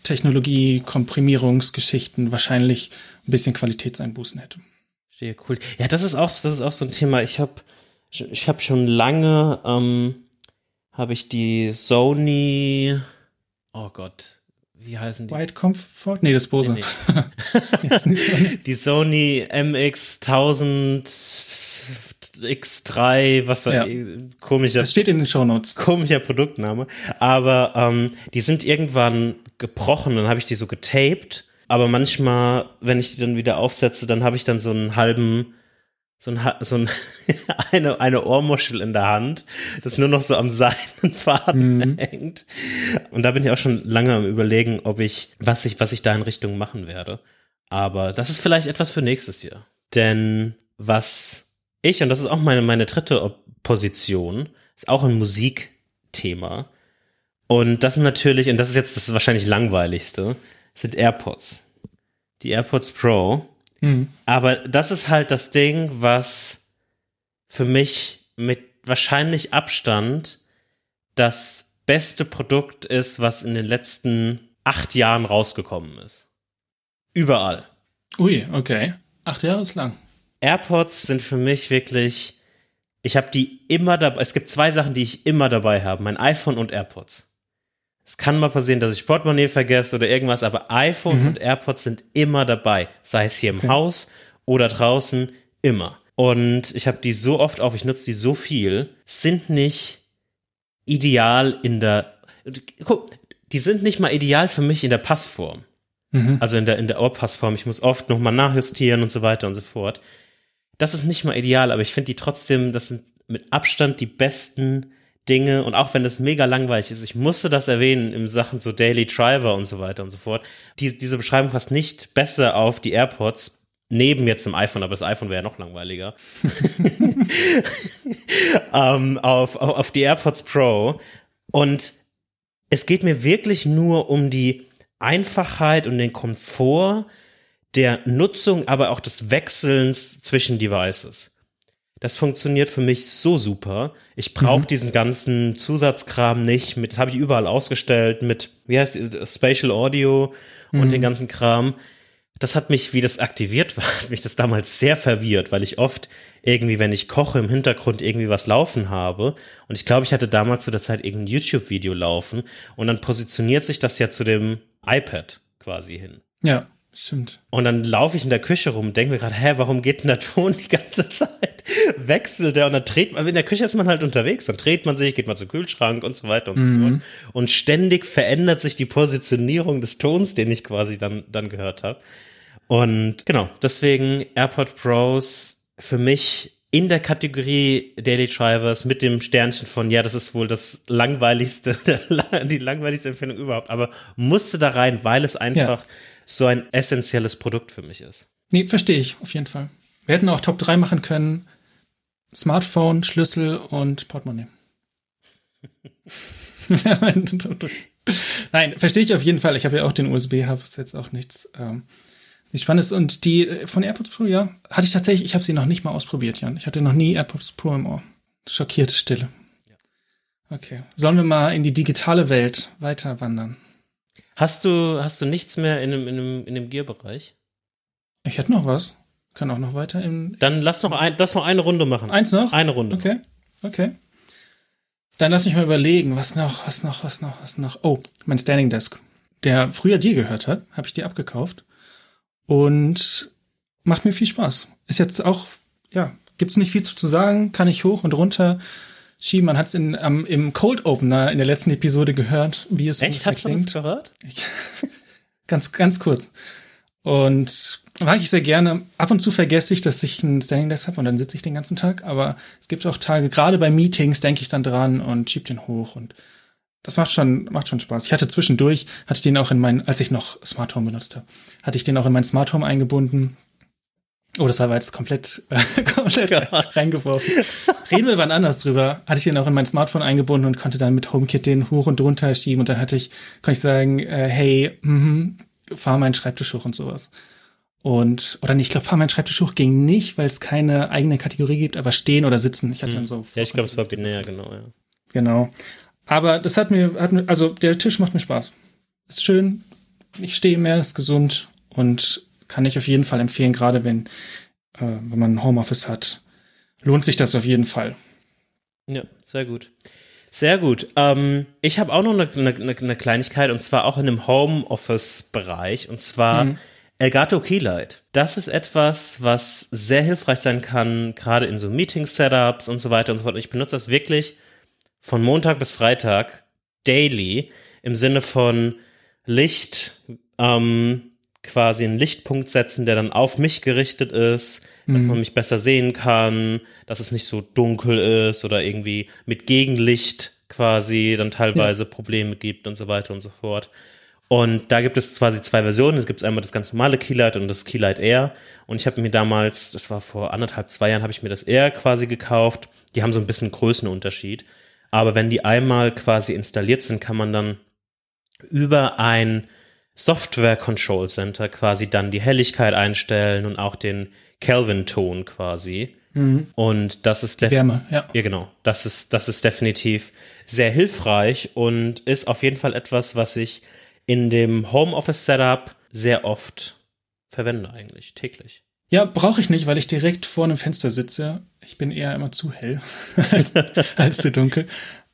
Technologie, Komprimierungsgeschichten wahrscheinlich ein bisschen Qualitätseinbußen hätte. Verstehe, cool. Ja, das ist auch, das ist auch so ein Thema. Ich habe ich hab schon lange, ähm, habe ich die Sony, oh Gott, wie heißen die? White Comfort? Nee, das Bose. Nee. So. Die Sony MX1000 X3, was war Ja. komischer, Das steht in den Shownotes. komischer Produktname. Aber ähm, die sind irgendwann gebrochen, dann habe ich die so getaped. Aber manchmal, wenn ich die dann wieder aufsetze, dann habe ich dann so einen halben, so ein, so ein eine, eine Ohrmuschel in der Hand, das nur noch so am Seidenfaden hängt. Und da bin ich auch schon lange am überlegen, ob ich, was ich, was ich da in Richtung machen werde. Aber das ist vielleicht etwas für nächstes Jahr. Denn was ich, und das ist auch meine, meine dritte Position, ist auch ein Musikthema. Und das sind natürlich, und das ist jetzt das wahrscheinlich langweiligste, sind AirPods. Die AirPods Pro. Hm. Aber das ist halt das Ding, was für mich mit wahrscheinlich Abstand das beste Produkt ist, was in den letzten acht Jahren rausgekommen ist. Überall. Ui, okay. Acht Jahre ist lang. AirPods sind für mich wirklich, ich habe die immer dabei. Es gibt zwei Sachen, die ich immer dabei habe: mein iPhone und AirPods. Es kann mal passieren, dass ich Portemonnaie vergesse oder irgendwas, aber iPhone und AirPods sind immer dabei. Sei es hier im Haus oder draußen, immer. Und ich habe die so oft auf, ich nutze die so viel, sind nicht ideal in der. Guck, die sind nicht mal ideal für mich in der Passform. Mhm. Also in der, in der Ohrpassform. Ich muss oft nochmal nachjustieren und so weiter und so fort. Das ist nicht mal ideal, aber ich finde die trotzdem, das sind mit Abstand die besten Dinge. Und auch wenn das mega langweilig ist, ich musste das erwähnen im Sachen so Daily Driver und so weiter und so fort. Die, diese Beschreibung passt nicht besser auf die AirPods neben jetzt dem iPhone, aber das iPhone wäre ja noch langweiliger, ähm, auf, auf, auf die AirPods Pro. Und es geht mir wirklich nur um die Einfachheit und den Komfort der Nutzung, aber auch des Wechselns zwischen Devices. Das funktioniert für mich so super. Ich brauche mhm. diesen ganzen Zusatzkram nicht. Mit, das habe ich überall ausgestellt mit, wie heißt es, Spatial Audio und mhm. den ganzen Kram das hat mich, wie das aktiviert war, hat mich das damals sehr verwirrt, weil ich oft irgendwie, wenn ich koche, im Hintergrund irgendwie was laufen habe. Und ich glaube, ich hatte damals zu der Zeit irgendein YouTube-Video laufen und dann positioniert sich das ja zu dem iPad quasi hin. Ja, stimmt. Und dann laufe ich in der Küche rum und denke mir gerade, hä, warum geht denn der Ton die ganze Zeit? Wechselt der und dann dreht man, in der Küche ist man halt unterwegs, dann dreht man sich, geht mal zum Kühlschrank und so weiter und mhm. so fort. Und ständig verändert sich die Positionierung des Tons, den ich quasi dann, dann gehört habe. Und genau, deswegen AirPod Pros für mich in der Kategorie Daily Drivers mit dem Sternchen von, ja, das ist wohl das langweiligste, die langweiligste Empfehlung überhaupt, aber musste da rein, weil es einfach ja. So ein essentielles Produkt für mich ist. Nee, verstehe ich, auf jeden Fall. Wir hätten auch Top 3 machen können. Smartphone, Schlüssel und Portemonnaie. Nein, verstehe ich auf jeden Fall. Ich habe ja auch den USB-Hub, ist jetzt auch nichts ähm, nicht spannend ist. Und die äh, von AirPods Pro, ja, hatte ich tatsächlich, ich habe sie noch nicht mal ausprobiert, Jan. Ich hatte noch nie AirPods Pro im Ohr. Schockierte Stille. Okay. Sollen wir mal in die digitale Welt weiter wandern? Hast du, hast du nichts mehr in dem, in dem, in dem Gear-Bereich? Ich hätte noch was. Kann auch noch weiter in. Dann lass noch ein, das noch eine Runde machen. Eins noch? Eine Runde. Okay. Okay. Dann lass mich mal überlegen, was noch, was noch, was noch, was noch. Oh, mein Standing Desk. Der früher dir gehört hat, habe ich dir abgekauft und macht mir viel Spaß. Ist jetzt auch, ja, gibt's nicht viel zu sagen, kann ich hoch und runter schieben. Man hat es um, im Cold Opener in der letzten Episode gehört, wie es Echt? Hat klingt. Das gehört? Ich, ganz, ganz kurz. Und mag ich sehr gerne. Ab und zu vergesse ich, dass ich ein Standing Desk habe und dann sitze ich den ganzen Tag. Aber es gibt auch Tage, gerade bei Meetings denke ich dann dran und schieb den hoch und das macht schon, macht schon Spaß. Ich hatte zwischendurch, hatte ich den auch in mein, als ich noch Smart Home benutzt habe, hatte ich den auch in mein Smart Home eingebunden. Oh, das war jetzt komplett, äh, komplett reingeworfen. Reden wir wann anders drüber. Hatte ich den auch in mein Smartphone eingebunden und konnte dann mit HomeKit den hoch und runter schieben und dann hatte ich, konnte ich sagen, äh, hey, mh, fahr meinen Schreibtisch hoch und sowas. Und, oder nicht, ich glaube, fahr meinen Schreibtisch hoch ging nicht, weil es keine eigene Kategorie gibt, aber stehen oder sitzen. Ich hatte hm. dann so. Ja, ich glaube, es war näher, genau, ja. Genau. Aber das hat mir, hat mir, also der Tisch macht mir Spaß. Ist schön, ich stehe mehr, ist gesund und kann ich auf jeden Fall empfehlen, gerade wenn, äh, wenn man ein Homeoffice hat. Lohnt sich das auf jeden Fall. Ja, sehr gut. Sehr gut. Ähm, ich habe auch noch eine, eine, eine, Kleinigkeit und zwar auch in dem Homeoffice-Bereich und zwar mhm. Elgato Keylight. Das ist etwas, was sehr hilfreich sein kann, gerade in so Meeting-Setups und so weiter und so fort. Und ich benutze das wirklich von Montag bis Freitag daily im Sinne von Licht, ähm, quasi einen Lichtpunkt setzen, der dann auf mich gerichtet ist, mhm. dass man mich besser sehen kann, dass es nicht so dunkel ist oder irgendwie mit Gegenlicht quasi dann teilweise ja. Probleme gibt und so weiter und so fort. Und da gibt es quasi zwei Versionen. Es gibt einmal das ganz normale Keylight und das Keylight Air. Und ich habe mir damals, das war vor anderthalb, zwei Jahren, habe ich mir das Air quasi gekauft. Die haben so ein bisschen Größenunterschied. Aber wenn die einmal quasi installiert sind, kann man dann über ein Software Control Center quasi dann die Helligkeit einstellen und auch den Kelvin-Ton quasi. Mhm. Und das ist Wärme, ja. Ja, genau. Das ist, das ist definitiv sehr hilfreich und ist auf jeden Fall etwas, was ich in dem Homeoffice Setup sehr oft verwende eigentlich, täglich. Ja, brauche ich nicht, weil ich direkt vor einem Fenster sitze. Ich bin eher immer zu hell als, als zu dunkel.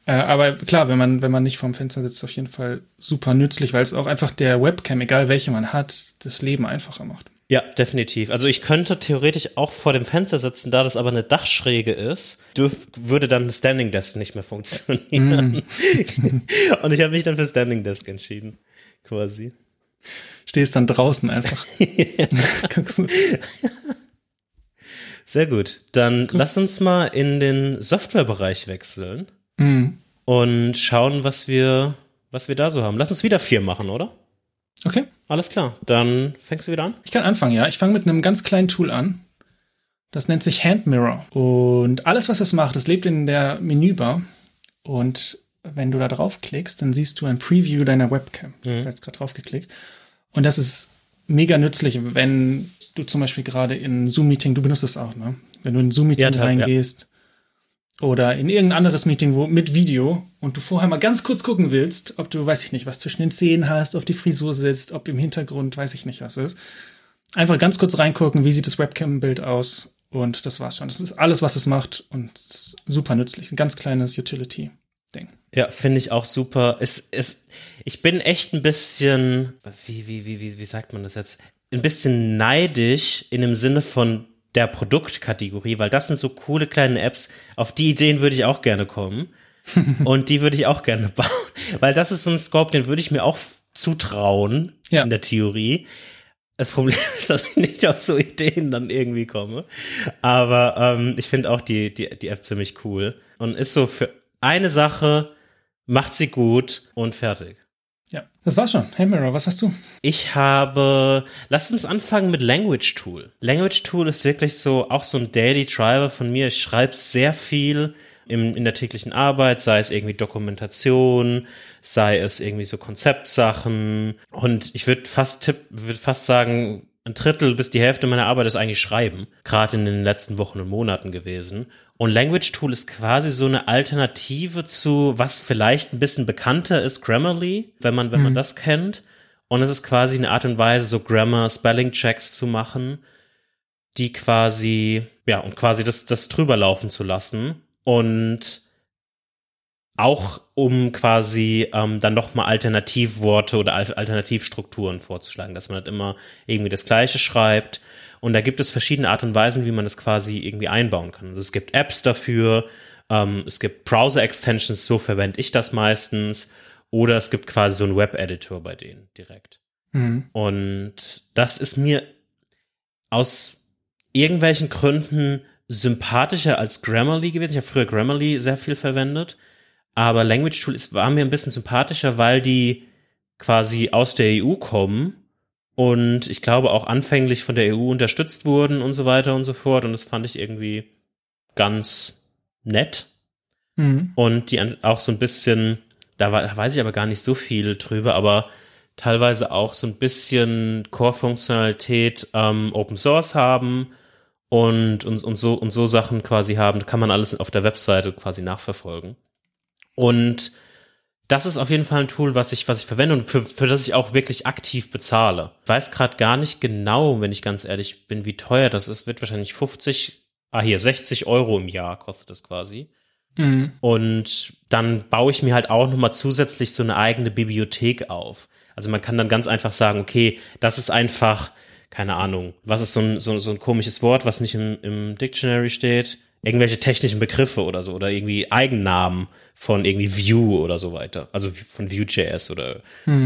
Äh, aber klar, wenn man, wenn man nicht vorm Fenster sitzt, auf jeden Fall super nützlich, weil es auch einfach der Webcam, egal welche man hat, das Leben einfacher macht. Ja, definitiv. Also ich könnte theoretisch auch vor dem Fenster sitzen, da das aber eine Dachschräge ist, dürf, würde dann Standing Desk nicht mehr funktionieren. Mm. Und ich habe mich dann für Standing Desk entschieden, quasi stehst dann draußen einfach. Sehr gut. Dann gut. lass uns mal in den Softwarebereich wechseln mhm. und schauen, was wir, was wir da so haben. Lass uns wieder vier machen, oder? Okay. Alles klar, dann fängst du wieder an. Ich kann anfangen, ja. Ich fange mit einem ganz kleinen Tool an. Das nennt sich Hand Mirror. Und alles, was es macht, es lebt in der Menübar. Und wenn du da draufklickst, dann siehst du ein Preview deiner Webcam. Ich habe jetzt gerade draufgeklickt. Und das ist mega nützlich, wenn du zum Beispiel gerade in Zoom-Meeting, du benutzt das auch, ne? Wenn du in Zoom-Meeting Ja, reingehst oder in irgendein anderes Meeting wo, mit Video und du vorher mal ganz kurz gucken willst, ob du, weiß ich nicht, was zwischen den Zähnen hast, ob die Frisur sitzt, ob im Hintergrund, weiß ich nicht, was ist. Einfach ganz kurz reingucken, wie sieht das Webcam-Bild aus und das war's schon. Das ist alles, was es macht und super nützlich. Ein ganz kleines Utility-Ding. Ja, finde ich auch super. Es, es, ich bin echt ein bisschen, wie, wie, wie, wie, wie sagt man das jetzt? Ein bisschen neidisch in dem Sinne von der Produktkategorie, weil das sind so coole kleine Apps. Auf die Ideen würde ich auch gerne kommen. und die würde ich auch gerne bauen. Weil das ist so ein Scope, den würde ich mir auch zutrauen Ja. in der Theorie. Das Problem ist, dass ich nicht auf so Ideen dann irgendwie komme. Aber ähm, ich finde auch die, die, die App ziemlich cool. Und ist so für eine Sache, macht sie gut und fertig. Ja, das war's schon. Hey Mirror, was hast du? Ich habe, lass uns anfangen mit Language Tool. Language Tool ist wirklich so, auch so ein Daily Driver von mir. Ich schreibe sehr viel im, in der täglichen Arbeit, sei es irgendwie Dokumentation, sei es irgendwie so Konzeptsachen. Und ich würde fast tipp, würde fast sagen, ein Drittel bis die Hälfte meiner Arbeit ist eigentlich Schreiben, gerade in den letzten Wochen und Monaten gewesen. Und Language Tool ist quasi so eine Alternative zu, was vielleicht ein bisschen bekannter ist, Grammarly, wenn man, wenn man das kennt. Und es ist quasi eine Art und Weise, so Grammar, Spelling Checks zu machen, die quasi, ja, und quasi das, das drüber laufen zu lassen. Und auch um quasi ähm, dann nochmal Alternativworte oder Al- Alternativstrukturen vorzuschlagen, dass man nicht immer irgendwie das Gleiche schreibt. Und da gibt es verschiedene Art und Weisen, wie man das quasi irgendwie einbauen kann. Also es gibt Apps dafür, ähm, es gibt Browser-Extensions, so verwende ich das meistens. Oder es gibt quasi so einen Web-Editor bei denen direkt. Mhm. Und das ist mir aus irgendwelchen Gründen sympathischer als Grammarly gewesen. Ich habe früher Grammarly sehr viel verwendet, aber Language Tool ist, war mir ein bisschen sympathischer, weil die quasi aus der EU kommen und ich glaube auch anfänglich von der EU unterstützt wurden und so weiter und so fort. Und das fand ich irgendwie ganz nett. Mhm. Und die auch so ein bisschen, da, war, da weiß ich aber gar nicht so viel drüber, aber teilweise auch so ein bisschen Core-Funktionalität ähm, Open Source haben und, und, und, so, und so Sachen quasi haben. kann man alles auf der Webseite quasi nachverfolgen. Und das ist auf jeden Fall ein Tool, was ich, was ich verwende und für, für das ich auch wirklich aktiv bezahle. Ich weiß gerade gar nicht genau, wenn ich ganz ehrlich bin, wie teuer das ist. Wird wahrscheinlich 50, ah hier, 60 Euro im Jahr kostet das quasi. Mhm. Und dann baue ich mir halt auch nochmal zusätzlich so eine eigene Bibliothek auf. Also man kann dann ganz einfach sagen, okay, das ist einfach, keine Ahnung, was ist so ein, so, so ein komisches Wort, was nicht im, im Dictionary steht? Irgendwelche technischen Begriffe oder so, oder irgendwie Eigennamen von irgendwie Vue oder so weiter. Also von Vue.js oder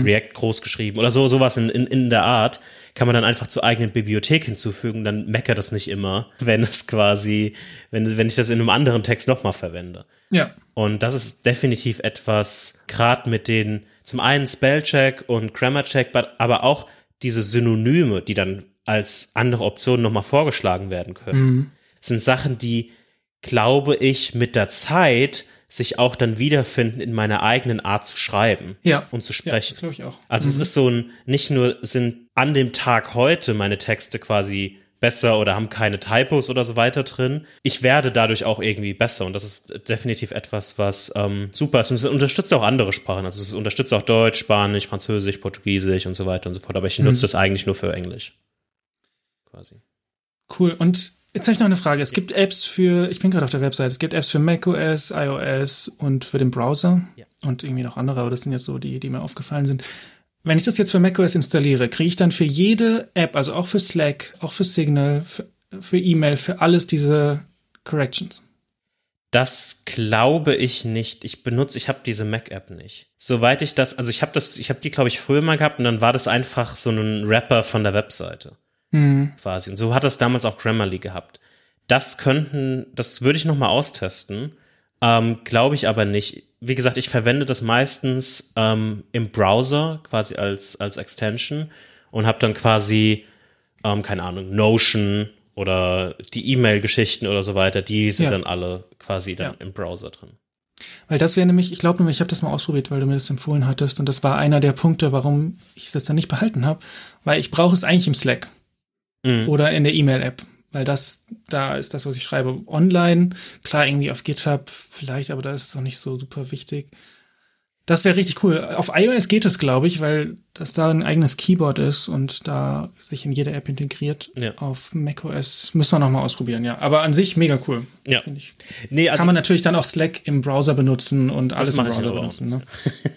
React groß geschrieben oder so, sowas in, in, in der Art. Kann man dann einfach zur eigenen Bibliothek hinzufügen, dann meckert das nicht immer, wenn es quasi, wenn, wenn ich das in einem anderen Text nochmal verwende. Ja. Und das ist definitiv etwas, gerade mit den, zum einen Spellcheck und Grammarcheck, aber auch diese Synonyme, die dann als andere Optionen nochmal vorgeschlagen werden können, sind Sachen, die, glaube ich, mit der Zeit sich auch dann wiederfinden in meiner eigenen Art zu schreiben Ja. und zu Ja, sprechen. das glaube ich auch. Also es ist so ein, nicht nur sind an dem Tag heute meine Texte quasi besser oder haben keine Typos oder so weiter drin. Ich werde dadurch auch irgendwie besser und das ist definitiv etwas, was ähm, super ist. Und es unterstützt auch andere Sprachen. Also es unterstützt auch Deutsch, Spanisch, Französisch, Portugiesisch und so weiter und so fort. Aber ich nutze das eigentlich nur für Englisch. Quasi. Cool. Und jetzt habe ich noch eine Frage. Es gibt Apps für, ich bin gerade auf der Website, es gibt Apps für macOS, iOS und für den Browser Ja. und irgendwie noch andere, aber das sind jetzt so die, die mir aufgefallen sind. Wenn ich das jetzt für macOS installiere, kriege ich dann für jede App, also auch für Slack, auch für Signal, für, für E-Mail, für alles diese Corrections? Das glaube ich nicht. Ich benutze, ich habe diese Mac-App nicht. Soweit ich das, also ich habe das, ich habe die, glaube ich, früher mal gehabt und dann war das einfach so ein Rapper von der Webseite. Hm. quasi. Und so hat das damals auch Grammarly gehabt. Das könnten, das würde ich noch mal austesten. Ähm, Glaube ich aber nicht. Wie gesagt, ich verwende das meistens ähm, im Browser quasi als, als Extension und habe dann quasi, ähm, keine Ahnung, Notion oder die E-Mail-Geschichten oder so weiter, die sind Ja. dann alle quasi dann Ja. im Browser drin. Weil das wäre nämlich, ich glaube nämlich, ich habe das mal ausprobiert, weil du mir das empfohlen hattest und das war einer der Punkte, warum ich das dann nicht behalten habe, weil ich brauche es eigentlich im Slack Mhm. oder in der E-Mail-App, weil das, da ist das, was ich schreibe, online, klar irgendwie auf GitHub vielleicht, aber da ist es noch nicht so super wichtig. Das wäre richtig cool. Auf iOS geht es, glaube ich, weil das da ein eigenes Keyboard ist und da sich in jede App integriert. Ja. Auf macOS müssen wir noch mal ausprobieren, ja. Aber an sich mega cool. Ja. finde ich. Nee, also Kann man natürlich dann auch Slack im Browser benutzen und alles im Browser benutzen. Ne?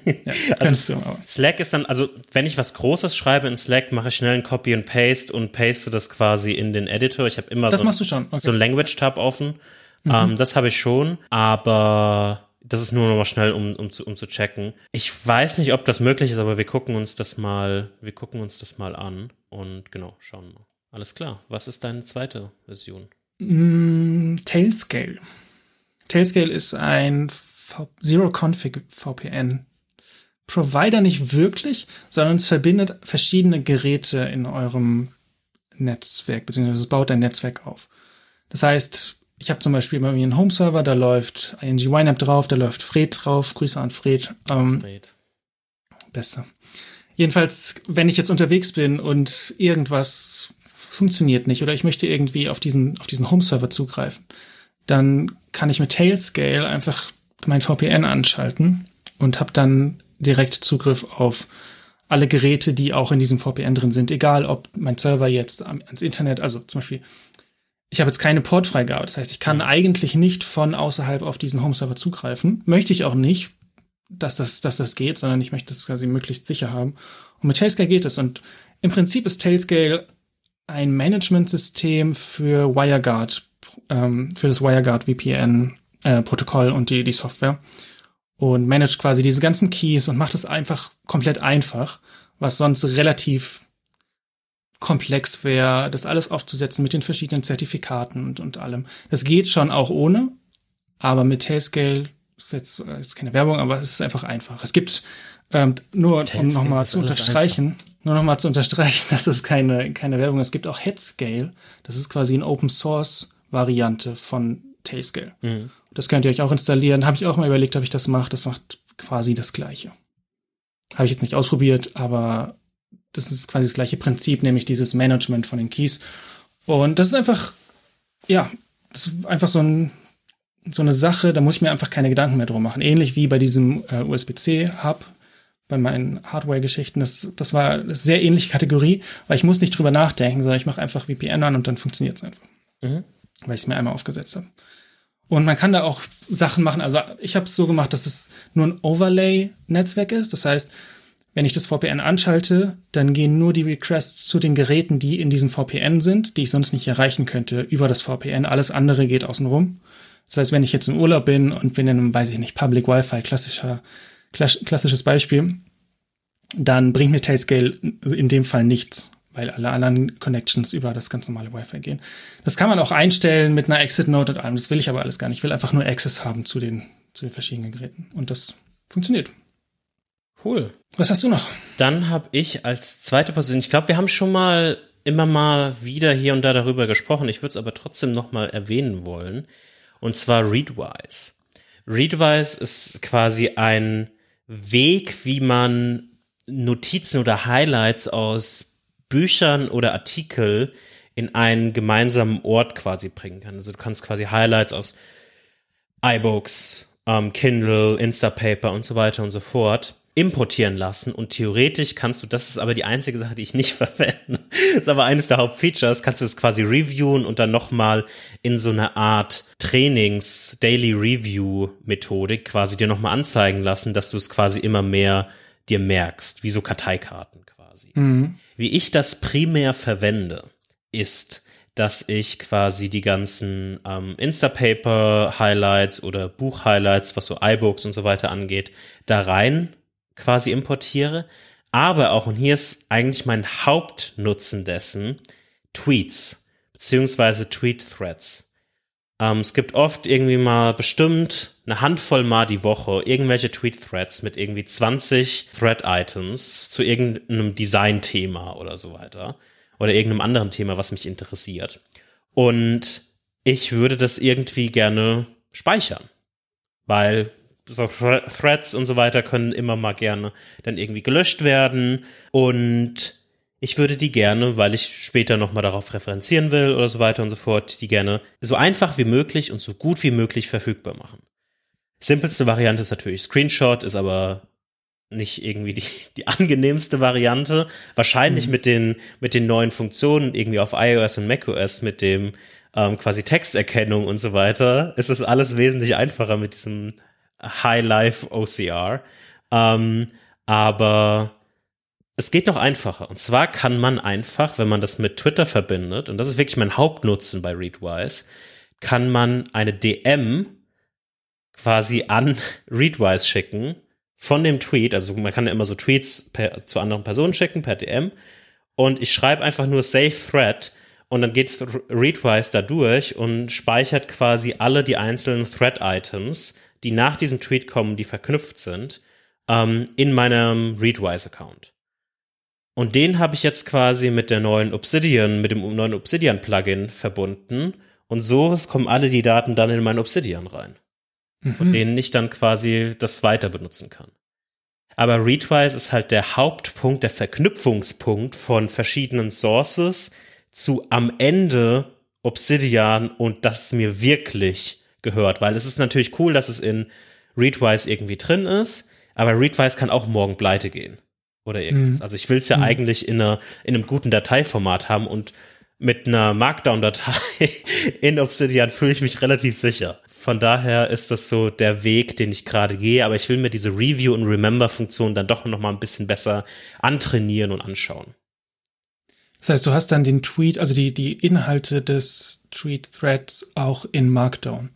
ja, kannst du. Slack ist dann, also wenn ich was Großes schreibe in Slack, mache ich schnell ein Copy and Paste und paste das quasi in den Editor. Ich habe immer Das so, machst du schon. Okay. so ein Language-Tab offen. Ähm, das habe ich schon, aber das ist nur noch mal schnell, um, um, zu, um zu checken. Ich weiß nicht, ob das möglich ist, aber wir gucken uns das mal, wir gucken uns das mal an und genau, schauen mal. Alles klar. Was ist deine zweite Version? Mm, Tailscale. Tailscale ist ein v Zero-Config VPN. Provider nicht wirklich, sondern es verbindet verschiedene Geräte in eurem Netzwerk, beziehungsweise es baut ein Netzwerk auf. Das heißt, ich habe zum Beispiel bei mir einen Home-Server, da läuft ING YNAB drauf, da läuft Fred drauf, Grüße an Fred. Ähm, Fred. Beste. Jedenfalls, wenn ich jetzt unterwegs bin und irgendwas funktioniert nicht oder ich möchte irgendwie auf diesen, auf diesen Home-Server zugreifen, dann kann ich mit Tailscale einfach mein VPN anschalten und habe dann direkt Zugriff auf alle Geräte, die auch in diesem VPN drin sind, egal ob mein Server jetzt ans Internet, also zum Beispiel, ich habe jetzt keine Portfreigabe, das heißt, ich kann eigentlich nicht von außerhalb auf diesen Home-Server zugreifen, möchte ich auch nicht, dass das, dass das geht, sondern ich möchte es quasi möglichst sicher haben. Und mit Tailscale geht es. Und im Prinzip ist Tailscale ein Managementsystem für WireGuard, ähm, für das WireGuard VPN äh, Protokoll und die, die Software. Und managt quasi diese ganzen Keys und macht es einfach komplett einfach, was sonst relativ komplex wäre, das alles aufzusetzen mit den verschiedenen Zertifikaten und, und allem. Das geht schon auch ohne, aber mit Tailscale ist jetzt äh, ist keine Werbung, aber es ist einfach einfach. Es gibt ähm, nur um Tailscale nochmal ist zu unterstreichen, nur nochmal zu unterstreichen, dass es keine keine Werbung. ist. Es gibt auch Headscale. Das ist quasi eine Open Source Variante von Tailscale. Mhm. Das könnt ihr euch auch installieren. Habe ich auch mal überlegt, ob ich das mache. Das macht quasi das Gleiche. Habe ich jetzt nicht ausprobiert, aber das ist quasi das gleiche Prinzip, nämlich dieses Management von den Keys. Und das ist einfach, ja, das ist einfach so, ein, so eine Sache, da muss ich mir einfach keine Gedanken mehr drum machen. Ähnlich wie bei diesem äh, USB-C-Hub, bei meinen Hardware-Geschichten. Das, das war eine sehr ähnliche Kategorie, weil ich muss nicht drüber nachdenken, sondern ich mache einfach VPN an und dann funktioniert es einfach Mhm. weil ich es mir einmal aufgesetzt habe. Und man kann da auch Sachen machen. Also ich habe es so gemacht, dass es nur ein Overlay-Netzwerk ist. Das heißt, wenn ich das VPN anschalte, dann gehen nur die Requests zu den Geräten, die in diesem VPN sind, die ich sonst nicht erreichen könnte, über das VPN. Alles andere geht außenrum. Das heißt, wenn ich jetzt im Urlaub bin und bin in einem, weiß ich nicht, Public Wi-Fi, klassischer, klass- klassisches Beispiel, dann bringt mir Tailscale in dem Fall nichts, weil alle anderen Connections über das ganz normale Wi-Fi gehen. Das kann man auch einstellen mit einer Exit-Note und allem. Das will ich aber alles gar nicht. Ich will einfach nur Access haben zu den, zu den verschiedenen Geräten. Und das funktioniert. Cool. Was hast du noch? Dann habe ich als zweite Person, ich glaube, wir haben schon mal immer mal wieder hier und da darüber gesprochen. Ich würde es aber trotzdem noch mal erwähnen wollen. Und zwar Readwise. Readwise ist quasi ein Weg, wie man Notizen oder Highlights aus Büchern oder Artikel in einen gemeinsamen Ort quasi bringen kann. Also du kannst quasi Highlights aus iBooks, ähm, Kindle, Instapaper und so weiter und so fort importieren lassen. Und theoretisch kannst du, das ist aber die einzige Sache, die ich nicht verwende, ist aber eines der Hauptfeatures, kannst du es quasi reviewen und dann nochmal in so eine Art Trainings, Daily Review Methodik quasi dir nochmal anzeigen lassen, dass du es quasi immer mehr dir merkst, wie so Karteikarten quasi. Wie ich das primär verwende, ist, dass ich quasi die ganzen ähm, Instapaper-Highlights oder Buch-Highlights, was so iBooks und so weiter angeht, da rein quasi importiere. Aber auch, und hier ist eigentlich mein Hauptnutzen dessen, Tweets beziehungsweise Tweet-Threads. Ähm, es gibt oft irgendwie mal bestimmt eine Handvoll mal die Woche irgendwelche Tweet-Threads mit irgendwie 20 Thread-Items zu irgendeinem Design-Thema oder so weiter. Oder irgendeinem anderen Thema, was mich interessiert. Und ich würde das irgendwie gerne speichern. Weil so Threads und so weiter können immer mal gerne dann irgendwie gelöscht werden. Und ich würde die gerne, weil ich später nochmal darauf referenzieren will oder so weiter und so fort, die gerne so einfach wie möglich und so gut wie möglich verfügbar machen. Simpelste Variante ist natürlich Screenshot, ist aber nicht irgendwie die, die angenehmste Variante. Wahrscheinlich mhm. mit den, mit den neuen Funktionen irgendwie auf iOS und macOS mit dem ähm, quasi Texterkennung und so weiter, ist es alles wesentlich einfacher mit diesem High-Life OCR. Ähm, aber es geht noch einfacher. Und zwar kann man einfach, wenn man das mit Twitter verbindet, und das ist wirklich mein Hauptnutzen bei Readwise, kann man eine DM quasi an Readwise schicken von dem Tweet. Also man kann ja immer so Tweets per, zu anderen Personen schicken per DM. Und ich schreibe einfach nur Save Thread und dann geht Readwise da durch und speichert quasi alle die einzelnen Thread-Items, die nach diesem Tweet kommen, die verknüpft sind, ähm, in meinem Readwise-Account. Und den habe ich jetzt quasi mit der neuen Obsidian, mit dem neuen Obsidian-Plugin verbunden. Und so kommen alle die Daten dann in mein Obsidian rein. Mhm. Von denen ich dann quasi das weiter benutzen kann. Aber Readwise ist halt der Hauptpunkt, der Verknüpfungspunkt von verschiedenen Sources zu am Ende Obsidian und das mir wirklich gehört. Weil es ist natürlich cool, dass es in Readwise irgendwie drin ist, aber Readwise kann auch morgen pleite gehen oder irgendwas. Mhm. Also ich will es ja mhm. eigentlich in, einer, in einem guten Dateiformat haben und mit einer Markdown-Datei in Obsidian fühle ich mich relativ sicher. Von daher ist das so der Weg, den ich gerade gehe, aber ich will mir diese Review- und Remember-Funktion dann doch noch mal ein bisschen besser antrainieren und anschauen. Das heißt, du hast dann den Tweet, also die, die Inhalte des Tweet-Threads auch in Markdown.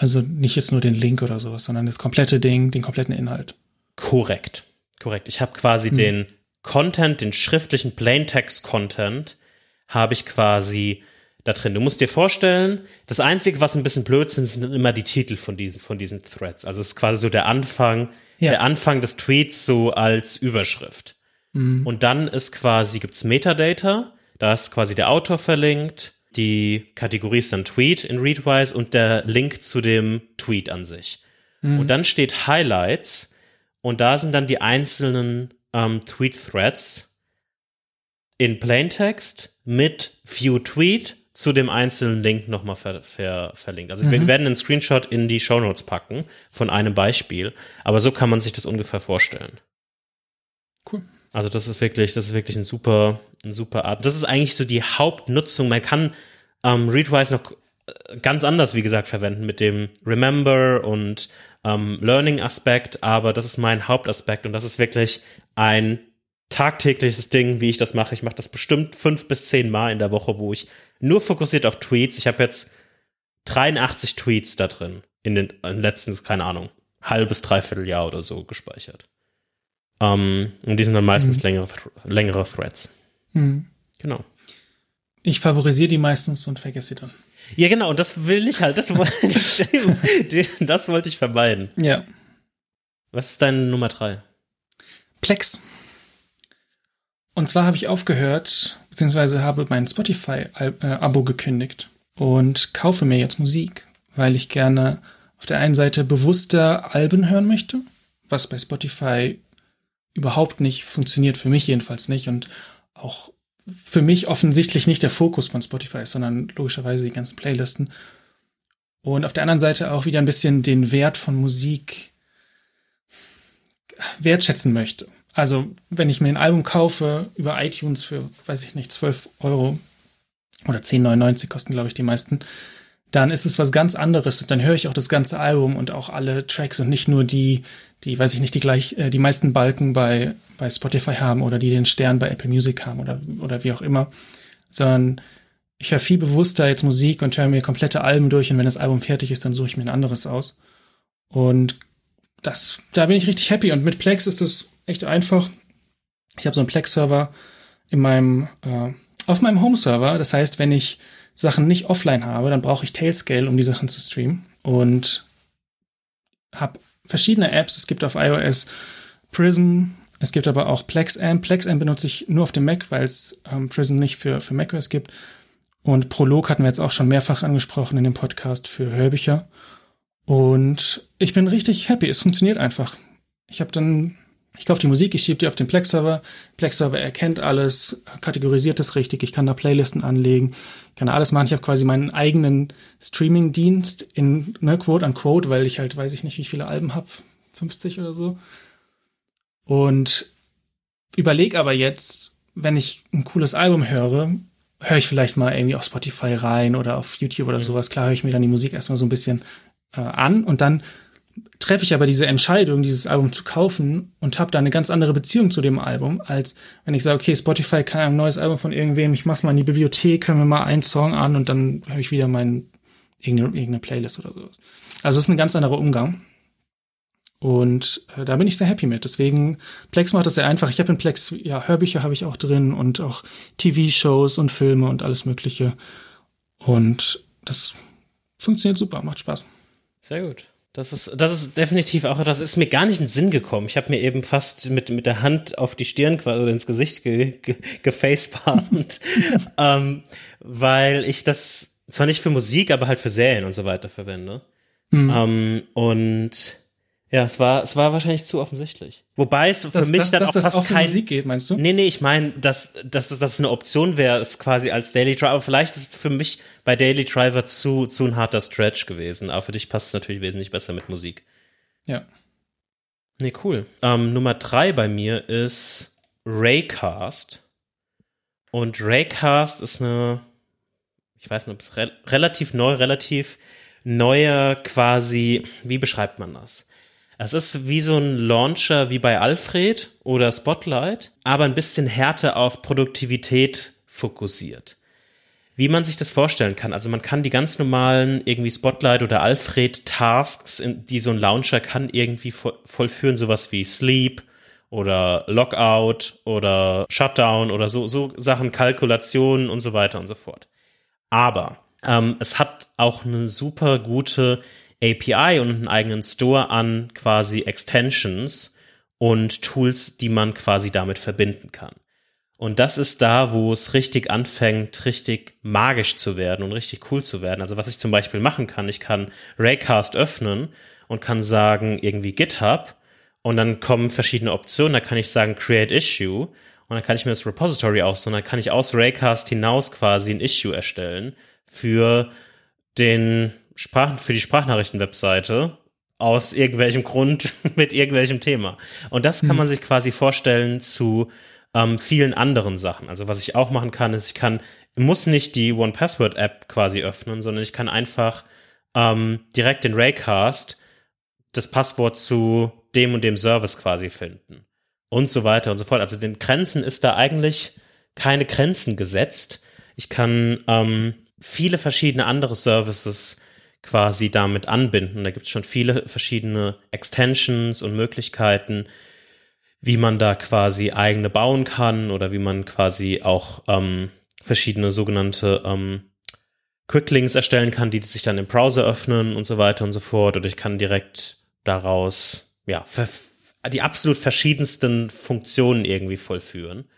Also nicht jetzt nur den Link oder sowas, sondern das komplette Ding, den kompletten Inhalt. Korrekt. Korrekt. Ich habe quasi hm. den Content, den schriftlichen Plaintext-Content, habe ich quasi da drin. Du musst dir vorstellen, das Einzige, was ein bisschen blöd sind, sind immer die Titel von diesen, von diesen Threads. Also es ist quasi so der Anfang, ja. der Anfang des Tweets so als Überschrift. Mhm. Und dann ist quasi, gibt's Metadata, da ist quasi der Autor verlinkt, die Kategorie ist dann Tweet in Readwise und der Link zu dem Tweet an sich. Mhm. Und dann steht Highlights und da sind dann die einzelnen ähm, Tweet-Threads in Plaintext mit View Tweet zu dem einzelnen Link nochmal ver ver verlinkt. Also mhm. wir werden einen Screenshot in die Show Notes packen von einem Beispiel, aber so kann man sich das ungefähr vorstellen. Cool. Also das ist wirklich, das ist wirklich ein super, ein super Art. Das ist eigentlich so die Hauptnutzung. Man kann ähm, Readwise noch äh, ganz anders, wie gesagt, verwenden mit dem Remember und ähm, Learning-Aspekt, aber das ist mein Hauptaspekt und das ist wirklich ein tagtägliches Ding, wie ich das mache. Ich mache das bestimmt fünf bis zehn Mal in der Woche, wo ich nur fokussiert auf Tweets. Ich habe jetzt 83 Tweets da drin in den, in den letzten, keine Ahnung, halbes, dreiviertel Jahr oder so gespeichert. Ähm, und die sind dann meistens mhm. längere, längere Threads. Mhm. Genau. Ich favorisiere die meistens und vergesse sie dann. Ja, genau, und das will ich halt, das wollte ich, das wollte ich vermeiden. Ja. Was ist deine Nummer drei? Plex. Und zwar habe ich aufgehört, beziehungsweise habe mein Spotify-Abo gekündigt und kaufe mir jetzt Musik, weil ich gerne auf der einen Seite bewusster Alben hören möchte, was bei Spotify überhaupt nicht funktioniert, für mich jedenfalls nicht und auch für mich offensichtlich nicht der Fokus von Spotify ist, sondern logischerweise die ganzen Playlisten. Und auf der anderen Seite auch wieder ein bisschen den Wert von Musik wertschätzen möchte. Also, wenn ich mir ein Album kaufe über iTunes für, weiß ich nicht, 12 Euro oder 10,99 kosten, glaube ich, die meisten, dann ist es was ganz anderes. Und dann höre ich auch das ganze Album und auch alle Tracks und nicht nur die, die, weiß ich nicht, die gleich, äh, die meisten Balken bei, bei Spotify haben oder die den Stern bei Apple Music haben oder, oder wie auch immer, sondern ich höre viel bewusster jetzt Musik und höre mir komplette Alben durch und wenn das Album fertig ist, dann suche ich mir ein anderes aus. Und das, da bin ich richtig happy und mit Plex ist es echt einfach. Ich habe so einen Plex-Server in meinem, äh, auf meinem Home-Server. Das heißt, wenn ich Sachen nicht offline habe, dann brauche ich Tailscale, um die Sachen zu streamen. Und habe verschiedene Apps. Es gibt auf iOS Prism, es gibt aber auch PlexAmp. PlexAmp benutze ich nur auf dem Mac, weil es ähm, Prism nicht für, für macOS gibt. Und Prolog hatten wir jetzt auch schon mehrfach angesprochen in dem Podcast für Hörbücher. Und ich bin richtig happy. Es funktioniert einfach. Ich habe dann, ich kaufe die Musik, ich schiebe die auf den Plex-Server. Plex-Server erkennt alles, kategorisiert es richtig. Ich kann da Playlisten anlegen, kann da alles machen. Ich habe quasi meinen eigenen Streaming-Dienst in, ne, quote unquote, weil ich halt, weiß ich nicht, wie viele Alben habe. 50 oder so. Und überleg aber jetzt, wenn ich ein cooles Album höre, höre ich vielleicht mal irgendwie auf Spotify rein oder auf YouTube oder mhm. sowas. Klar höre ich mir dann die Musik erstmal so ein bisschen äh, an und dann treffe ich aber diese Entscheidung, dieses Album zu kaufen und habe da eine ganz andere Beziehung zu dem Album, als wenn ich sage, okay, Spotify kann ein neues Album von irgendwem, ich mach's mal in die Bibliothek, hören wir mal einen Song an und dann höre ich wieder mein irgendeine, irgendeine Playlist oder sowas. Also es ist ein ganz anderer Umgang. Und äh, da bin ich sehr happy mit. Deswegen, Plex macht das sehr einfach. Ich habe in Plex, ja, Hörbücher habe ich auch drin und auch TV-Shows und Filme und alles Mögliche. Und das funktioniert super, macht Spaß. Sehr gut. Das ist, das ist definitiv auch, das ist mir gar nicht in den Sinn gekommen. Ich habe mir eben fast mit, mit der Hand auf die Stirn quasi oder ins Gesicht ge, ge, gefacepalmt, ähm, weil ich das zwar nicht für Musik, aber halt für Serien und so weiter verwende. Mhm. Ähm, und ja, es war, es war wahrscheinlich zu offensichtlich. Wobei es für das, mich das, dann dass auch das fast auch kein, Musik geht, meinst du? Nee, nee, ich meine, dass, dass, dass das eine Option wäre, es quasi als Daily Driver. Aber vielleicht ist es für mich bei Daily Driver zu, zu ein harter Stretch gewesen. Aber für dich passt es natürlich wesentlich besser mit Musik. Ja. Nee, cool. Ähm, Nummer drei bei mir ist Raycast. Und Raycast ist eine, ich weiß nicht, ob es re relativ neu, relativ neuer quasi, wie beschreibt man das? Es ist wie so ein Launcher wie bei Alfred oder Spotlight, aber ein bisschen härter auf Produktivität fokussiert. Wie man sich das vorstellen kann. Also man kann die ganz normalen irgendwie Spotlight oder Alfred Tasks, die so ein Launcher kann irgendwie vollführen, sowas wie Sleep oder Lockout oder Shutdown oder so, so Sachen, Kalkulationen und so weiter und so fort. Aber ähm, es hat auch eine super gute API und einen eigenen Store an quasi Extensions und Tools, die man quasi damit verbinden kann. Und das ist da, wo es richtig anfängt, richtig magisch zu werden und richtig cool zu werden. Also was ich zum Beispiel machen kann, ich kann Raycast öffnen und kann sagen, irgendwie GitHub und dann kommen verschiedene Optionen. Da kann ich sagen, Create Issue und dann kann ich mir das Repository aussuchen. Dann kann ich aus Raycast hinaus quasi ein Issue erstellen für den Sprachen für die Sprachnachrichten-Webseite aus irgendwelchem Grund mit irgendwelchem Thema. Und das kann man hm. sich quasi vorstellen zu ähm, vielen anderen Sachen. Also was ich auch machen kann, ist, ich kann, muss nicht die One Password App quasi öffnen, sondern ich kann einfach ähm, direkt in Raycast das Passwort zu dem und dem Service quasi finden. Und so weiter und so fort. Also den Grenzen ist da eigentlich keine Grenzen gesetzt. Ich kann ähm, viele verschiedene andere Services quasi damit anbinden. Da gibt es schon viele verschiedene Extensions und Möglichkeiten, wie man da quasi eigene bauen kann oder wie man quasi auch ähm, verschiedene sogenannte ähm, Quicklinks erstellen kann, die sich dann im Browser öffnen und so weiter und so fort. Oder ich kann direkt daraus ja die absolut verschiedensten Funktionen irgendwie vollführen.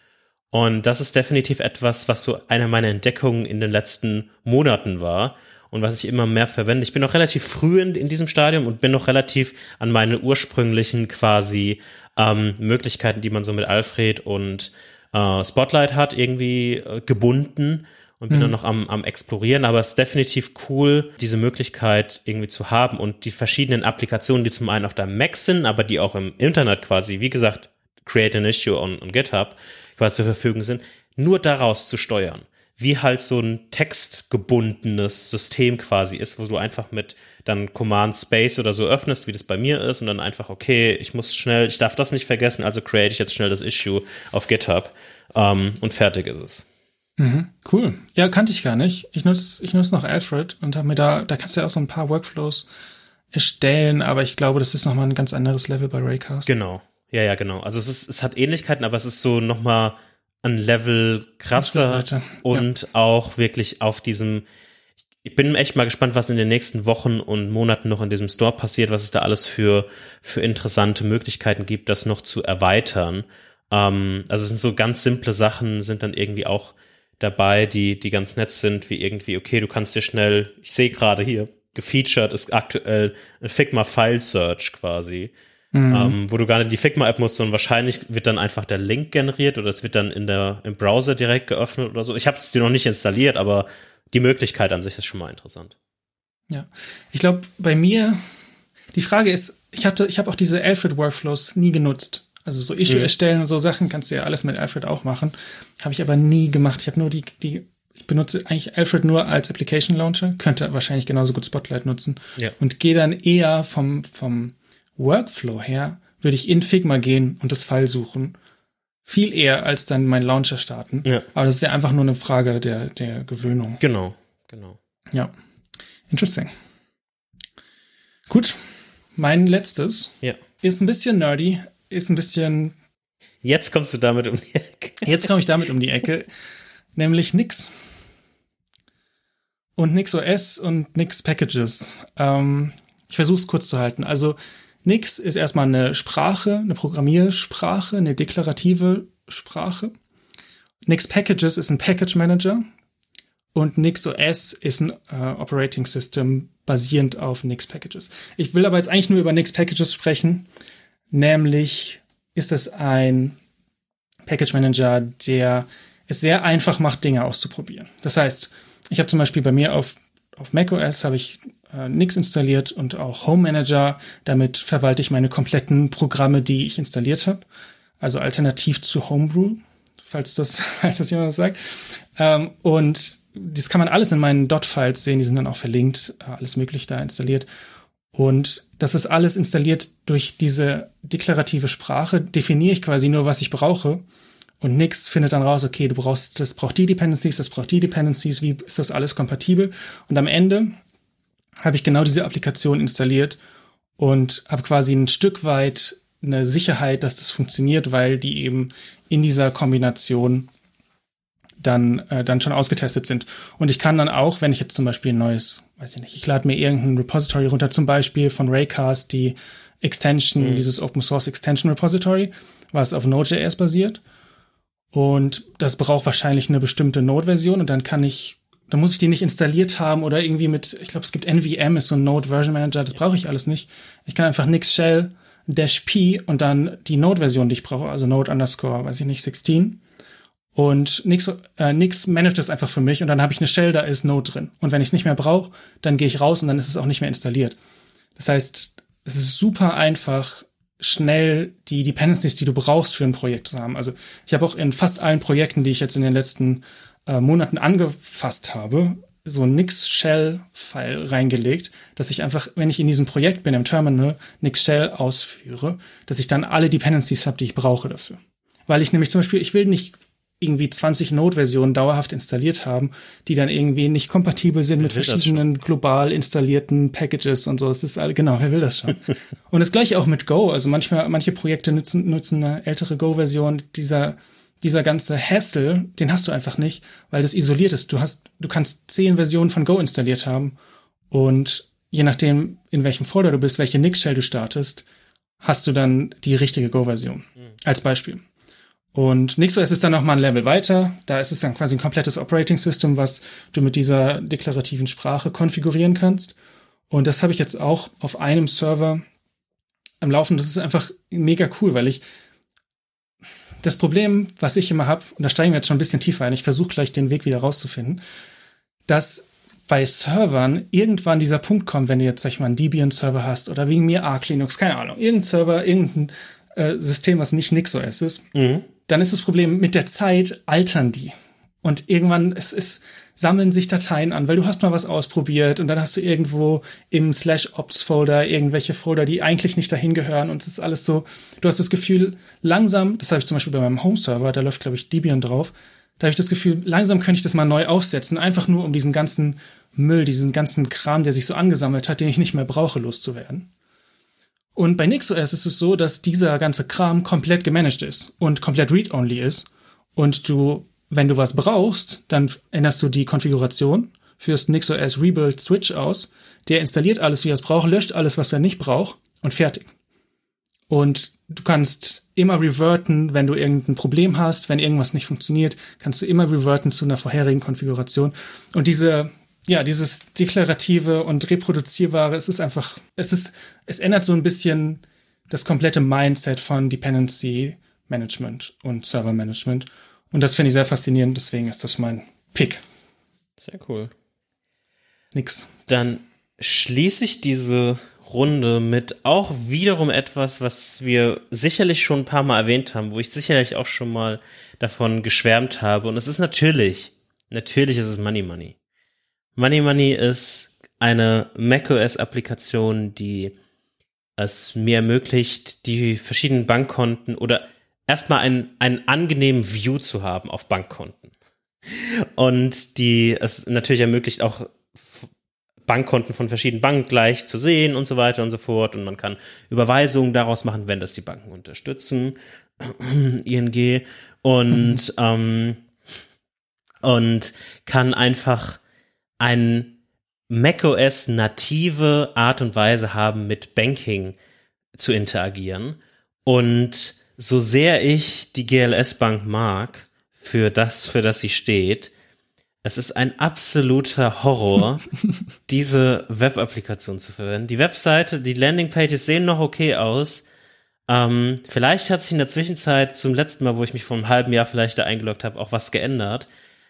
Und das ist definitiv etwas, was so eine meiner Entdeckungen in den letzten Monaten war und was ich immer mehr verwende. Ich bin noch relativ früh in, in diesem Stadium und bin noch relativ an meine ursprünglichen quasi ähm, Möglichkeiten, die man so mit Alfred und äh, Spotlight hat, irgendwie äh, gebunden und bin mhm. dann noch am, am Explorieren, aber es ist definitiv cool, diese Möglichkeit irgendwie zu haben und die verschiedenen Applikationen, die zum einen auf deinem Mac sind, aber die auch im Internet quasi, wie gesagt, Create an Issue on, on GitHub quasi zur Verfügung sind, nur daraus zu steuern wie halt so ein textgebundenes System quasi ist, wo du einfach mit dann Command Space oder so öffnest, wie das bei mir ist und dann einfach, okay, ich muss schnell, ich darf das nicht vergessen, also create ich jetzt schnell das Issue auf GitHub ähm, und fertig ist es. Mhm, cool. Ja, kannte ich gar nicht. Ich nutze ich nutze noch Alfred und habe mir da, da kannst du ja auch so ein paar Workflows erstellen, aber ich glaube, das ist nochmal ein ganz anderes Level bei Raycast. Genau. Ja, ja, genau. Also es ist, es hat Ähnlichkeiten, aber es ist so nochmal ein Level krasser und ja. auch wirklich auf diesem ich bin echt mal gespannt, was in den nächsten Wochen und Monaten noch in diesem Store passiert, was es da alles für, für interessante Möglichkeiten gibt, das noch zu erweitern. Ähm, also es sind so ganz simple Sachen, sind dann irgendwie auch dabei, die, die ganz nett sind, wie irgendwie, okay, du kannst dir schnell, ich sehe gerade hier, gefeatured ist aktuell ein Figma File Search quasi. Mhm. Ähm, wo du gar nicht die Figma-App musst, sondern wahrscheinlich wird dann einfach der Link generiert oder es wird dann in der, im Browser direkt geöffnet oder so. Ich habe es dir noch nicht installiert, aber die Möglichkeit an sich ist schon mal interessant. Ja, ich glaube, bei mir, die Frage ist, ich hatte, ich habe auch diese Alfred-Workflows nie genutzt. Also so Issue mhm. erstellen und so Sachen kannst du ja alles mit Alfred auch machen. Habe ich aber nie gemacht. Ich habe nur die, die, ich benutze eigentlich Alfred nur als Application Launcher, könnte wahrscheinlich genauso gut Spotlight nutzen. Ja. Und gehe dann eher vom, vom Workflow her, würde ich in Figma gehen und das File suchen. Viel eher als dann mein Launcher starten. Ja. Aber das ist ja einfach nur eine Frage der, der Gewöhnung. Genau, genau. Ja. Interesting. Gut. Mein letztes ja. ist ein bisschen nerdy, ist ein bisschen. Jetzt kommst du damit um die Ecke. Jetzt komme ich damit um die Ecke. nämlich nix. Und nix OS und nix Packages. Ähm, ich versuche es kurz zu halten. Also Nix ist erstmal eine Sprache, eine Programmiersprache, eine deklarative Sprache. Nix Packages ist ein Package Manager und Nix OS ist ein äh, Operating System basierend auf Nix Packages. Ich will aber jetzt eigentlich nur über Nix Packages sprechen, nämlich ist es ein Package Manager, der es sehr einfach macht, Dinge auszuprobieren. Das heißt, ich habe zum Beispiel bei mir auf, auf macOS habe ich äh, Nix installiert und auch Home Manager. Damit verwalte ich meine kompletten Programme, die ich installiert habe. Also alternativ zu Homebrew, falls das, falls das jemand sagt. Ähm, und das kann man alles in meinen Dot-Files sehen, die sind dann auch verlinkt, äh, alles möglich da installiert. Und das ist alles installiert durch diese deklarative Sprache, definiere ich quasi nur, was ich brauche. Und Nix findet dann raus, okay, du brauchst, das braucht die Dependencies, das braucht die Dependencies, wie ist das alles kompatibel? Und am Ende habe ich genau diese Applikation installiert und habe quasi ein Stück weit eine Sicherheit, dass das funktioniert, weil die eben in dieser Kombination dann, äh, dann schon ausgetestet sind. Und ich kann dann auch, wenn ich jetzt zum Beispiel ein neues, weiß ich nicht, ich lade mir irgendein Repository runter, zum Beispiel von Raycast, die Extension, mhm. dieses Open Source Extension Repository, was auf Node.js basiert. Und das braucht wahrscheinlich eine bestimmte Node-Version und dann kann ich da muss ich die nicht installiert haben oder irgendwie mit, ich glaube, es gibt NVM, ist so ein Node Version Manager, das brauche ich alles nicht. Ich kann einfach nix shell dash p und dann die Node-Version, die ich brauche, also Node underscore, weiß ich nicht, 16. Und nix, äh, nix managt das einfach für mich und dann habe ich eine Shell, da ist Node drin. Und wenn ich es nicht mehr brauche, dann gehe ich raus und dann ist es auch nicht mehr installiert. Das heißt, es ist super einfach, schnell die Dependencies, die du brauchst für ein Projekt zu haben. Also ich habe auch in fast allen Projekten, die ich jetzt in den letzten äh, Monaten angefasst habe, so ein Nix-Shell-File reingelegt, dass ich einfach, wenn ich in diesem Projekt bin, im Terminal, Nix-Shell ausführe, dass ich dann alle Dependencies habe, die ich brauche dafür. Weil ich nämlich zum Beispiel, ich will nicht irgendwie 20 Node-Versionen dauerhaft installiert haben, die dann irgendwie nicht kompatibel sind wer mit verschiedenen global installierten Packages und so. Das ist all, genau, wer will das schon? und das gleiche auch mit Go. Also manchmal, manche Projekte nutzen, nutzen eine ältere Go-Version dieser dieser ganze Hassel, den hast du einfach nicht, weil das isoliert ist. Du hast, du kannst zehn Versionen von Go installiert haben und je nachdem, in welchem Folder du bist, welche Nix-Shell du startest, hast du dann die richtige Go-Version. Mhm. Als Beispiel. Und NixOS ist dann noch mal ein Level weiter. Da ist es dann quasi ein komplettes Operating System, was du mit dieser deklarativen Sprache konfigurieren kannst. Und das habe ich jetzt auch auf einem Server am Laufen. Das ist einfach mega cool, weil ich das Problem, was ich immer habe, und da steigen wir jetzt schon ein bisschen tiefer ein, ich versuche gleich den Weg wieder rauszufinden, dass bei Servern irgendwann dieser Punkt kommt, wenn du jetzt, sag ich mal, einen Debian-Server hast oder wegen mir Arc Linux, keine Ahnung, irgendein Server, irgendein äh, System, was nicht NixOS ist, mhm. dann ist das Problem, mit der Zeit altern die. Und irgendwann, es ist, sammeln sich Dateien an, weil du hast mal was ausprobiert und dann hast du irgendwo im Slash Ops Folder irgendwelche Folder, die eigentlich nicht dahin gehören und es ist alles so, du hast das Gefühl, langsam, das habe ich zum Beispiel bei meinem Home Server, da läuft glaube ich Debian drauf, da habe ich das Gefühl, langsam könnte ich das mal neu aufsetzen, einfach nur um diesen ganzen Müll, diesen ganzen Kram, der sich so angesammelt hat, den ich nicht mehr brauche, loszuwerden. Und bei NixOS ist es so, dass dieser ganze Kram komplett gemanagt ist und komplett read-only ist und du, wenn du was brauchst, dann änderst du die Konfiguration, führst NixOS Rebuild Switch aus, der installiert alles, wie er es braucht, löscht alles, was er nicht braucht und fertig. Und du kannst immer reverten, wenn du irgendein Problem hast, wenn irgendwas nicht funktioniert, kannst du immer reverten zu einer vorherigen Konfiguration. Und diese, ja, dieses deklarative und reproduzierbare, es ist einfach, es ist, es ändert so ein bisschen das komplette Mindset von Dependency Management und Server Management. Und das finde ich sehr faszinierend, deswegen ist das mein Pick. Sehr cool. Nix. Dann schließe ich diese Runde mit auch wiederum etwas, was wir sicherlich schon ein paar Mal erwähnt haben, wo ich sicherlich auch schon mal davon geschwärmt habe. Und es ist natürlich, natürlich ist es Money Money. Money Money ist eine macOS-Applikation, die es mir ermöglicht, die verschiedenen Bankkonten oder erstmal einen, einen angenehmen View zu haben auf Bankkonten. Und die es natürlich ermöglicht auch Bankkonten von verschiedenen Banken gleich zu sehen und so weiter und so fort. Und man kann Überweisungen daraus machen, wenn das die Banken unterstützen. ING. Und, mhm. ähm, und kann einfach ein macOS native Art und Weise haben, mit Banking zu interagieren. Und so sehr ich die GLS Bank mag, für das, für das sie steht, es ist ein absoluter Horror, diese Web-Applikation zu verwenden. Die Webseite, die Landingpages sehen noch okay aus. Ähm, vielleicht hat sich in der Zwischenzeit zum letzten Mal, wo ich mich vor einem halben Jahr vielleicht da eingeloggt habe, auch was geändert.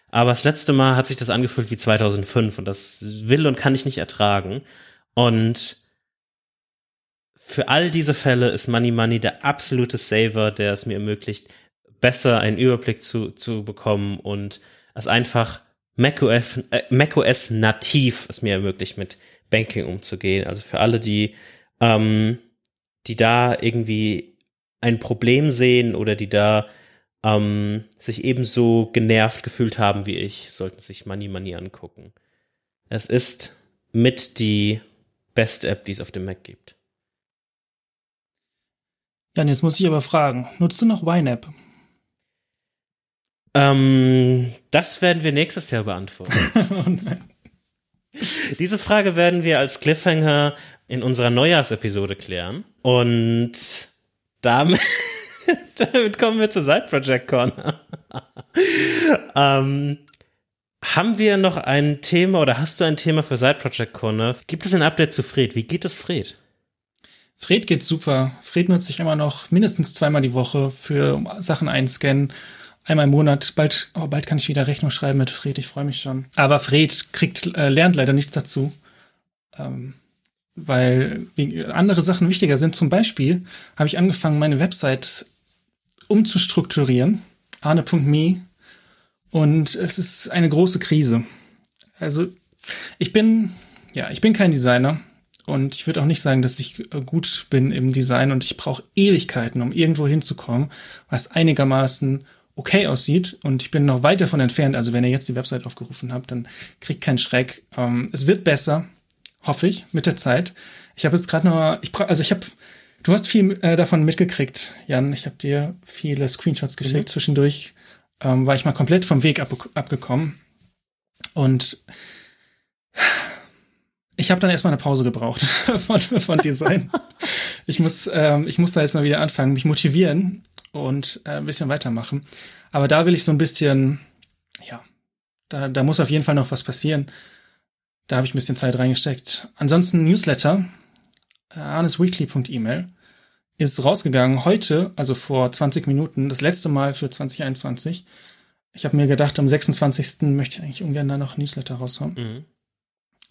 Aber das letzte Mal hat sich das angefühlt wie 2005 und das will und kann ich nicht ertragen. Und für all diese Fälle ist Money Money der absolute Saver, der es mir ermöglicht, besser einen Überblick zu, zu bekommen und es einfach macOS, äh, macOS nativ es mir ermöglicht, mit Banking umzugehen. Also für alle, die, ähm, die da irgendwie ein Problem sehen oder die da ähm, sich ebenso genervt gefühlt haben wie ich, sollten sich Money Money angucken. Es ist mit die beste App, die es auf dem Mac gibt. Jan, jetzt muss ich aber fragen, nutzt du noch YNAB? Ähm, das werden wir nächstes Jahr beantworten. oh nein. Diese Frage werden wir als Cliffhanger in unserer Neujahrsepisode klären. Und damit, damit kommen wir zur Side Project Corner. ähm, haben wir noch ein Thema oder hast du ein Thema für Side Project Corner? Gibt es ein Update zu Fred? Wie geht es Fred? Fred geht super. Fred nutze ich immer noch mindestens zweimal die Woche für Sachen einscannen einmal im Monat. Bald, oh, bald kann ich wieder Rechnung schreiben mit Fred. Ich freue mich schon. Aber Fred kriegt, äh, lernt leider nichts dazu. Ähm, weil andere Sachen wichtiger sind. Zum Beispiel habe ich angefangen, meine Website umzustrukturieren. Arne.me. Und es ist eine große Krise. Also, ich bin, ja, ich bin kein Designer. Und ich würde auch nicht sagen, dass ich äh, gut bin im Design und ich brauche Ewigkeiten, um irgendwo hinzukommen, was einigermaßen okay aussieht und ich bin noch weit davon entfernt. Also wenn ihr jetzt die Website aufgerufen habt, dann kriegt keinen Schreck. Ähm, es wird besser, hoffe ich, mit der Zeit. Ich habe jetzt gerade nur, ich also ich habe, du hast viel äh, davon mitgekriegt, Jan. Ich habe dir viele Screenshots geschickt. Mhm. Zwischendurch ähm, war ich mal komplett vom Weg ab, abgekommen und ich habe dann erstmal eine Pause gebraucht von, von Design. ich muss, ähm, ich muss da jetzt mal wieder anfangen, mich motivieren und äh, ein bisschen weitermachen. Aber da will ich so ein bisschen, ja, da, da muss auf jeden Fall noch was passieren. Da habe ich ein bisschen Zeit reingesteckt. Ansonsten Newsletter, äh, arnesweekly.email, ist rausgegangen heute, also vor 20 Minuten, das letzte Mal für 2021. Ich habe mir gedacht, am 26. möchte ich eigentlich ungern da noch Newsletter raushauen. Mhm.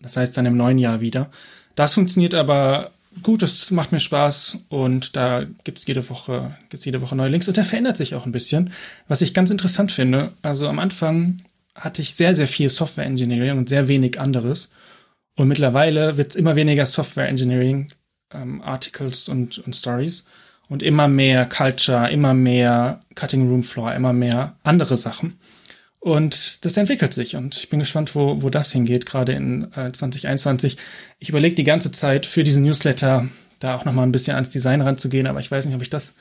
Das heißt dann im neuen Jahr wieder. Das funktioniert aber gut, das macht mir Spaß und da gibt's jede Woche, gibt's jede Woche neue Links und der verändert sich auch ein bisschen, was ich ganz interessant finde. Also am Anfang hatte ich sehr, sehr viel Software Engineering und sehr wenig anderes. Und mittlerweile wird's immer weniger Software Engineering ähm, Articles und, und Stories und immer mehr Culture, immer mehr Cutting Room Floor, immer mehr andere Sachen. Und das entwickelt sich und ich bin gespannt, wo, wo das hingeht, gerade in äh, 2021. Ich überlege die ganze Zeit für diesen Newsletter da auch nochmal ein bisschen ans Design ranzugehen, aber ich weiß nicht, ob ich das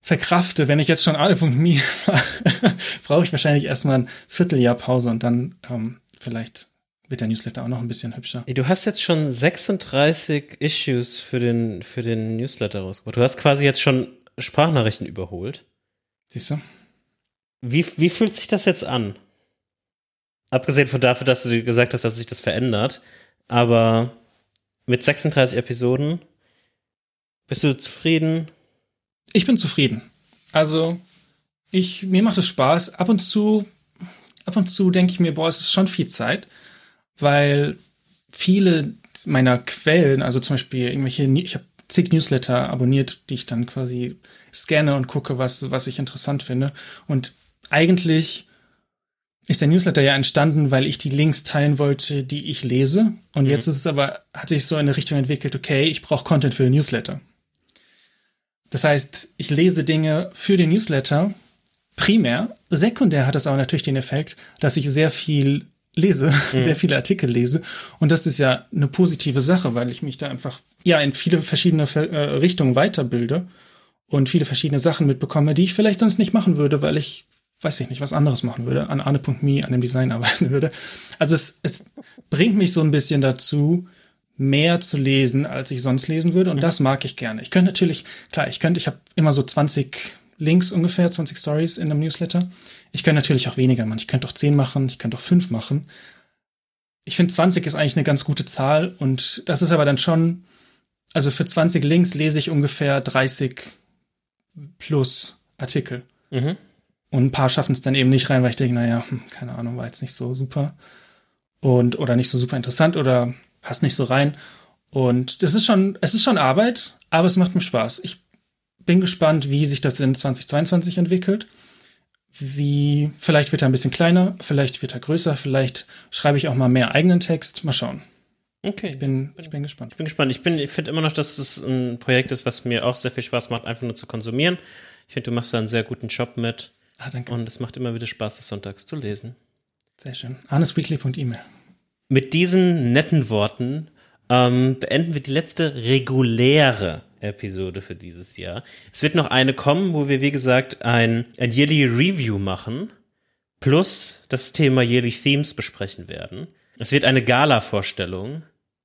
verkrafte, wenn ich jetzt schon alle.me brauche ich wahrscheinlich erstmal ein Vierteljahr Pause und dann ähm, vielleicht wird der Newsletter auch noch ein bisschen hübscher. Du hast jetzt schon 36 Issues für den, für den Newsletter rausgebracht. Du hast quasi jetzt schon Sprachnachrichten überholt. Siehst du? Wie, wie fühlt sich das jetzt an? Abgesehen von dafür, dass du dir gesagt hast, dass sich das verändert. Aber mit 36 Episoden bist du zufrieden? Ich bin zufrieden. Also, ich, mir macht es Spaß. Ab und zu, ab und zu denke ich mir, boah, es ist schon viel Zeit, weil viele meiner Quellen, also zum Beispiel irgendwelche, ich habe zig Newsletter abonniert, die ich dann quasi scanne und gucke, was, was ich interessant finde. Und eigentlich ist der Newsletter ja entstanden, weil ich die Links teilen wollte, die ich lese. Und mhm. jetzt ist es aber, hat sich so in eine Richtung entwickelt, okay, ich brauche Content für den Newsletter. Das heißt, ich lese Dinge für den Newsletter primär. Sekundär hat das aber natürlich den Effekt, dass ich sehr viel lese, mhm. sehr viele Artikel lese. Und das ist ja eine positive Sache, weil ich mich da einfach ja in viele verschiedene äh, Richtungen weiterbilde und viele verschiedene Sachen mitbekomme, die ich vielleicht sonst nicht machen würde, weil ich weiß ich nicht, was anderes machen würde, an arne.me, an dem Design arbeiten würde. Also es, es bringt mich so ein bisschen dazu, mehr zu lesen, als ich sonst lesen würde. Und mhm. das mag ich gerne. Ich könnte natürlich, klar, ich könnte, ich habe immer so 20 Links ungefähr, 20 Stories in einem Newsletter. Ich könnte natürlich auch weniger machen. Ich könnte auch 10 machen, ich könnte auch 5 machen. Ich finde 20 ist eigentlich eine ganz gute Zahl und das ist aber dann schon, also für 20 Links lese ich ungefähr 30 plus Artikel. Mhm. Und ein paar schaffen es dann eben nicht rein, weil ich denke, naja, hm, keine Ahnung, war jetzt nicht so super. Und, oder nicht so super interessant oder passt nicht so rein. Und das ist schon, es ist schon Arbeit, aber es macht mir Spaß. Ich bin gespannt, wie sich das in 2022 entwickelt. Wie, vielleicht wird er ein bisschen kleiner, vielleicht wird er größer, vielleicht schreibe ich auch mal mehr eigenen Text. Mal schauen. Okay. Ich bin, ich bin gespannt. Ich bin gespannt. Ich bin, ich finde immer noch, dass es ein Projekt ist, was mir auch sehr viel Spaß macht, einfach nur zu konsumieren. Ich finde, du machst da einen sehr guten Job mit. Ah, danke. Und es macht immer wieder Spaß, das sonntags zu lesen. Sehr schön. Arnesweekly.email. Mit diesen netten Worten ähm, beenden wir die letzte reguläre Episode für dieses Jahr. Es wird noch eine kommen, wo wir, wie gesagt, ein, ein Yearly Review machen, plus das Thema Yearly Themes besprechen werden. Es wird eine Gala-Vorstellung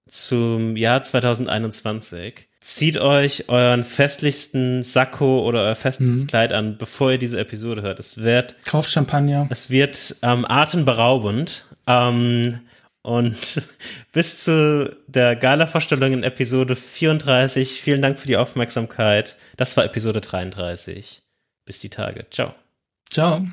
zum Jahr 2021. Zieht euch euren festlichsten Sakko oder euer festliches mhm. Kleid an, bevor ihr diese Episode hört. Es wird. Kauft Champagner. Es wird ähm, atemberaubend. Ähm, und bis zu der Gala-Vorstellung in Episode 34. Vielen Dank für die Aufmerksamkeit. Das war Episode 33. Bis die Tage. Ciao. Ciao.